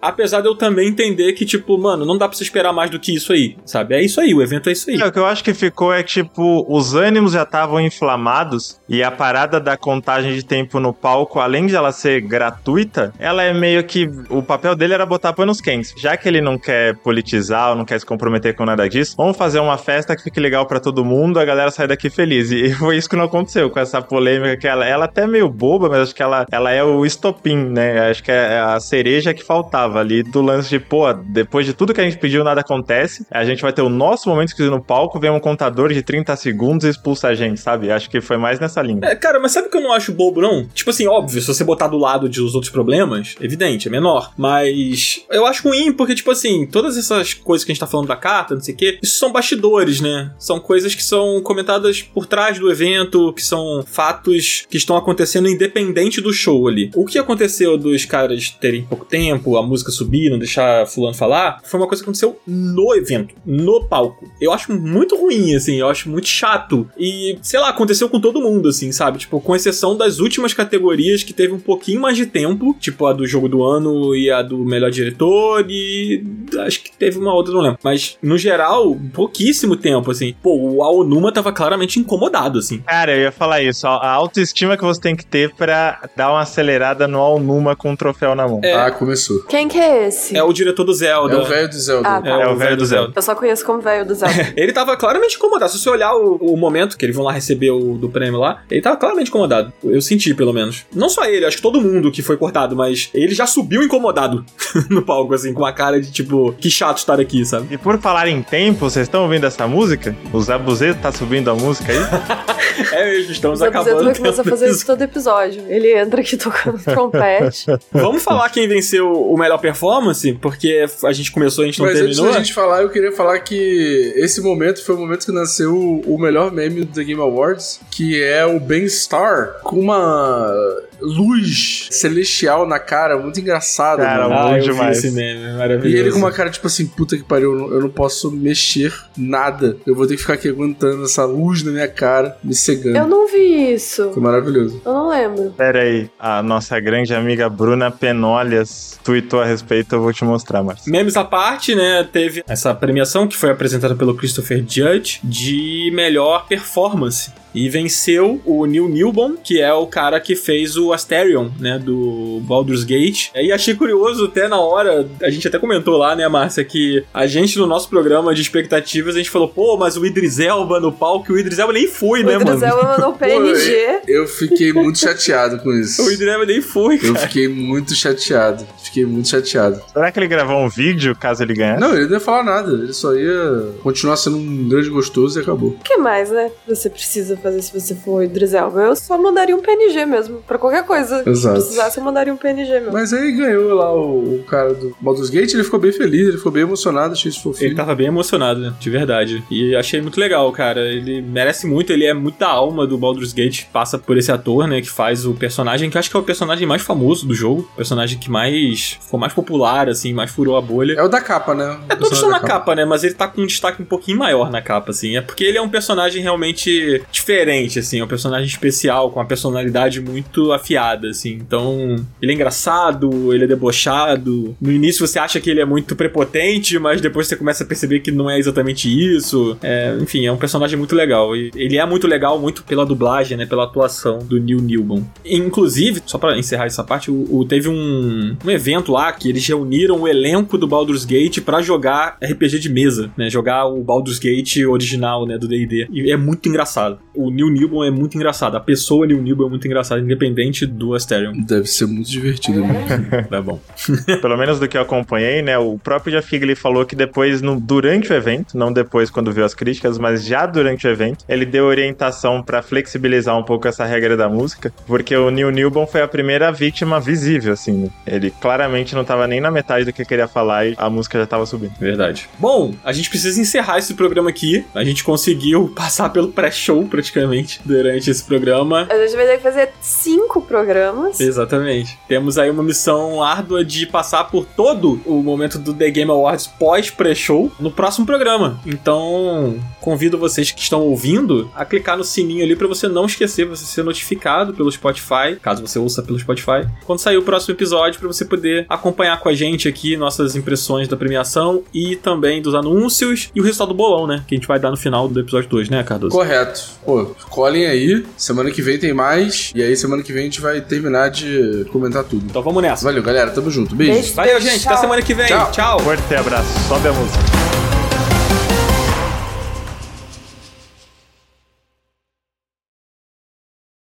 apesar de eu também entender que, tipo, mano, não dá pra você esperar mais do que isso aí, sabe? É isso aí, o evento é isso aí. É, o que eu acho que ficou é que, tipo, os ânimos já estavam inflamados e a parada da contagem de tempo no palco, além de ela ser gratuita, ela é meio que. O papel dele era botar panos quentes. Já que ele não quer politizar ou não quer se comprometer com nada disso, vamos fazer uma festa que fique legal pra todo mundo, a galera sai daqui feliz. E *laughs* foi isso que não aconteceu com essa polêmica que ela, ela até é meio boba, mas acho que ela, ela é o estopim, né? Acho que é a cereja que faltava ali do lance de, pô, depois de tudo que a gente pediu, nada acontece. A gente vai ter o nosso momento exclusivo no palco, vem um contador de 30 segundos e expulsa a gente, sabe? Acho que foi mais nessa linha. É, cara, mas sabe o que eu não acho bobo, não? Tipo assim, óbvio, se você botar do lado de os outros problemas, evidente, é menor. Mas eu acho ruim, porque, tipo assim, todas essas coisas que a gente tá falando da carta, não sei o quê, isso são bastidores, né? São coisas que são comentadas por trás do evento, que são fatos que estão acontecendo independente do show ali. O que aconteceu dos caras terem pouco tempo, a música subir, não deixar fulano falar, foi uma coisa que aconteceu no evento, no palco. Eu acho muito ruim, assim, eu acho muito chato. E, sei lá, aconteceu com todo mundo, assim, sabe? Tipo, com exceção das últimas categorias que teve um pouquinho mais de tempo, tipo a do jogo do ano e a do melhor diretor, e acho que teve uma outra, não lembro. Mas, no geral, pouquíssimo tempo, assim. Pô, o Aonuma tava claramente incomodado, assim. Cara, eu ia falar isso, ó, a autoestima que você tem que ter pra dar uma acelerada no Alnuma com um troféu na mão. É. Ah, começou. Quem que é esse? É o diretor do Zelda. É o velho do Zelda. Ah, tá. É, o velho do Zelda. Eu só conheço como velho do Zelda. *laughs* Ele tava claramente incomodado. Se você olhar o, o momento que eles vão lá receber o do prêmio lá, ele tava claramente incomodado. Eu senti, pelo menos. Não só ele, acho que todo mundo que foi cortado, mas ele já subiu incomodado *laughs* no palco, assim, com a cara de tipo, que chato estar aqui, sabe? E por falar em tempo, vocês estão ouvindo essa música? O Zabuzeto tá subindo a música aí? *laughs* É mesmo, estamos O acabando. o começar a tempo fazer isso todo episódio. Ele entra aqui tocando trompete. Vamos falar quem venceu o melhor performance, porque a gente começou, a gente não Mas antes terminou. da gente falar, eu queria falar que esse momento foi o momento que nasceu o melhor meme do The Game Awards, que é o Ben Star com uma luz celestial na cara, muito engraçada, Cara, mano. Ah, vi demais. esse meme, maravilhoso. E ele com uma cara tipo assim, puta que pariu, eu não, eu não posso mexer nada. Eu vou ter que ficar aqui aguentando essa luz na minha cara, me cegando. Eu não vi isso. Foi maravilhoso. Eu não lembro. Pera aí, a nossa grande amiga Bruna Penolhas tweetou a respeito, eu vou te mostrar, Marcos. Memes à parte, né? Teve essa premiação que foi apresentada pelo Christopher Judge de melhor performance. E venceu o Neil Newbon, que é o cara que fez o Asterion, né, do Baldur's Gate. E achei curioso até na hora, a gente até comentou lá, né, Márcia, que a gente no nosso programa de expectativas, a gente falou, pô, mas o Idris Elba no palco, e o Idris Elba nem foi, O né, Idris mano? Elba mandou *laughs* PNG. Eu fiquei muito chateado com isso. O Idris Elba nem foi, Eu cara. fiquei muito chateado. Fiquei muito chateado. Será que ele gravou um vídeo caso ele ganhasse? Não, ele não ia falar nada. Ele só ia continuar sendo um grande gostoso e acabou. O que mais, né? Você precisa fazer se você for o Idris Elba. Eu só mandaria um PNG mesmo. Pra qualquer coisa. Exato. Se precisasse, eu mandaria um PNG mesmo. Mas aí ganhou lá o, o cara do Baldur's Gate, ele ficou bem feliz, ele ficou bem emocionado, achei isso Ele fofinho. tava bem emocionado, né? De verdade. E achei muito legal, cara. Ele merece muito, ele é muito da alma do Baldur's Gate. Passa por esse ator, né? Que faz o personagem, que eu acho que é o personagem mais famoso do jogo. O personagem que mais ficou mais popular, assim, mais furou a bolha. É o da capa, né? É, todos estão na capa, né? Mas ele tá com um destaque um pouquinho maior na capa, assim. É porque ele é um personagem realmente diferente, assim. É um personagem especial, com uma personalidade muito afiada, assim. Então, ele é engraçado, ele é debochado. No início você acha que ele é muito prepotente, mas depois você começa a perceber que não é exatamente isso. É, enfim, é um personagem muito legal. E ele é muito legal, muito pela dublagem, né? Pela atuação do Neil Newman. Inclusive, só para encerrar essa parte, o, o- teve um, um evento lá que eles reuniram o elenco do Baldur's Gate pra jogar RPG de mesa, né? Jogar o Baldur's Gate original, né? Do D&D. E é muito engraçado. O Neil Newman é muito engraçado. A pessoa Neil Newman é muito engraçada, independente do Asterion. Deve ser muito divertido, né? É bom. *laughs* Pelo menos do que eu acompanhei, né? O próprio Jeff Higley falou que depois, no, durante o evento, não depois quando viu as críticas, mas já durante o evento, ele deu orientação pra flexibilizar um pouco essa regra da música, porque o Neil Newbon foi a primeira vítima visível, assim. Ele claramente não tava nem na metade do que queria falar e a música já tava subindo. Verdade. Bom, a gente precisa encerrar esse programa aqui. A gente conseguiu *laughs* passar pelo pré-show praticamente durante esse programa. A gente vai ter que fazer cinco programas. Exatamente. Temos aí uma missão árdua de passar por todo o momento do The Game Awards pós-pré-show no próximo programa. Então, convido vocês que estão ouvindo a clicar no sininho ali para você não esquecer, você ser notificado pelo Spotify, caso você ouça pelo Spotify, quando sair o próximo episódio, para você poder acompanhar com a gente aqui nossas impressões da premiação e também dos anúncios e o resultado do bolão, né? Que a gente vai dar no final do episódio 2, né, Cardoso? Correto. Pô, colhem aí. Semana que vem tem mais. E aí, semana que vem gente vai terminar de comentar tudo. Então vamos nessa. Valeu, galera. Tamo junto. Beijo. Beijo. Valeu, gente. Até Tchau. semana que vem. Tchau. Tchau. Forte abraço, sobe a música.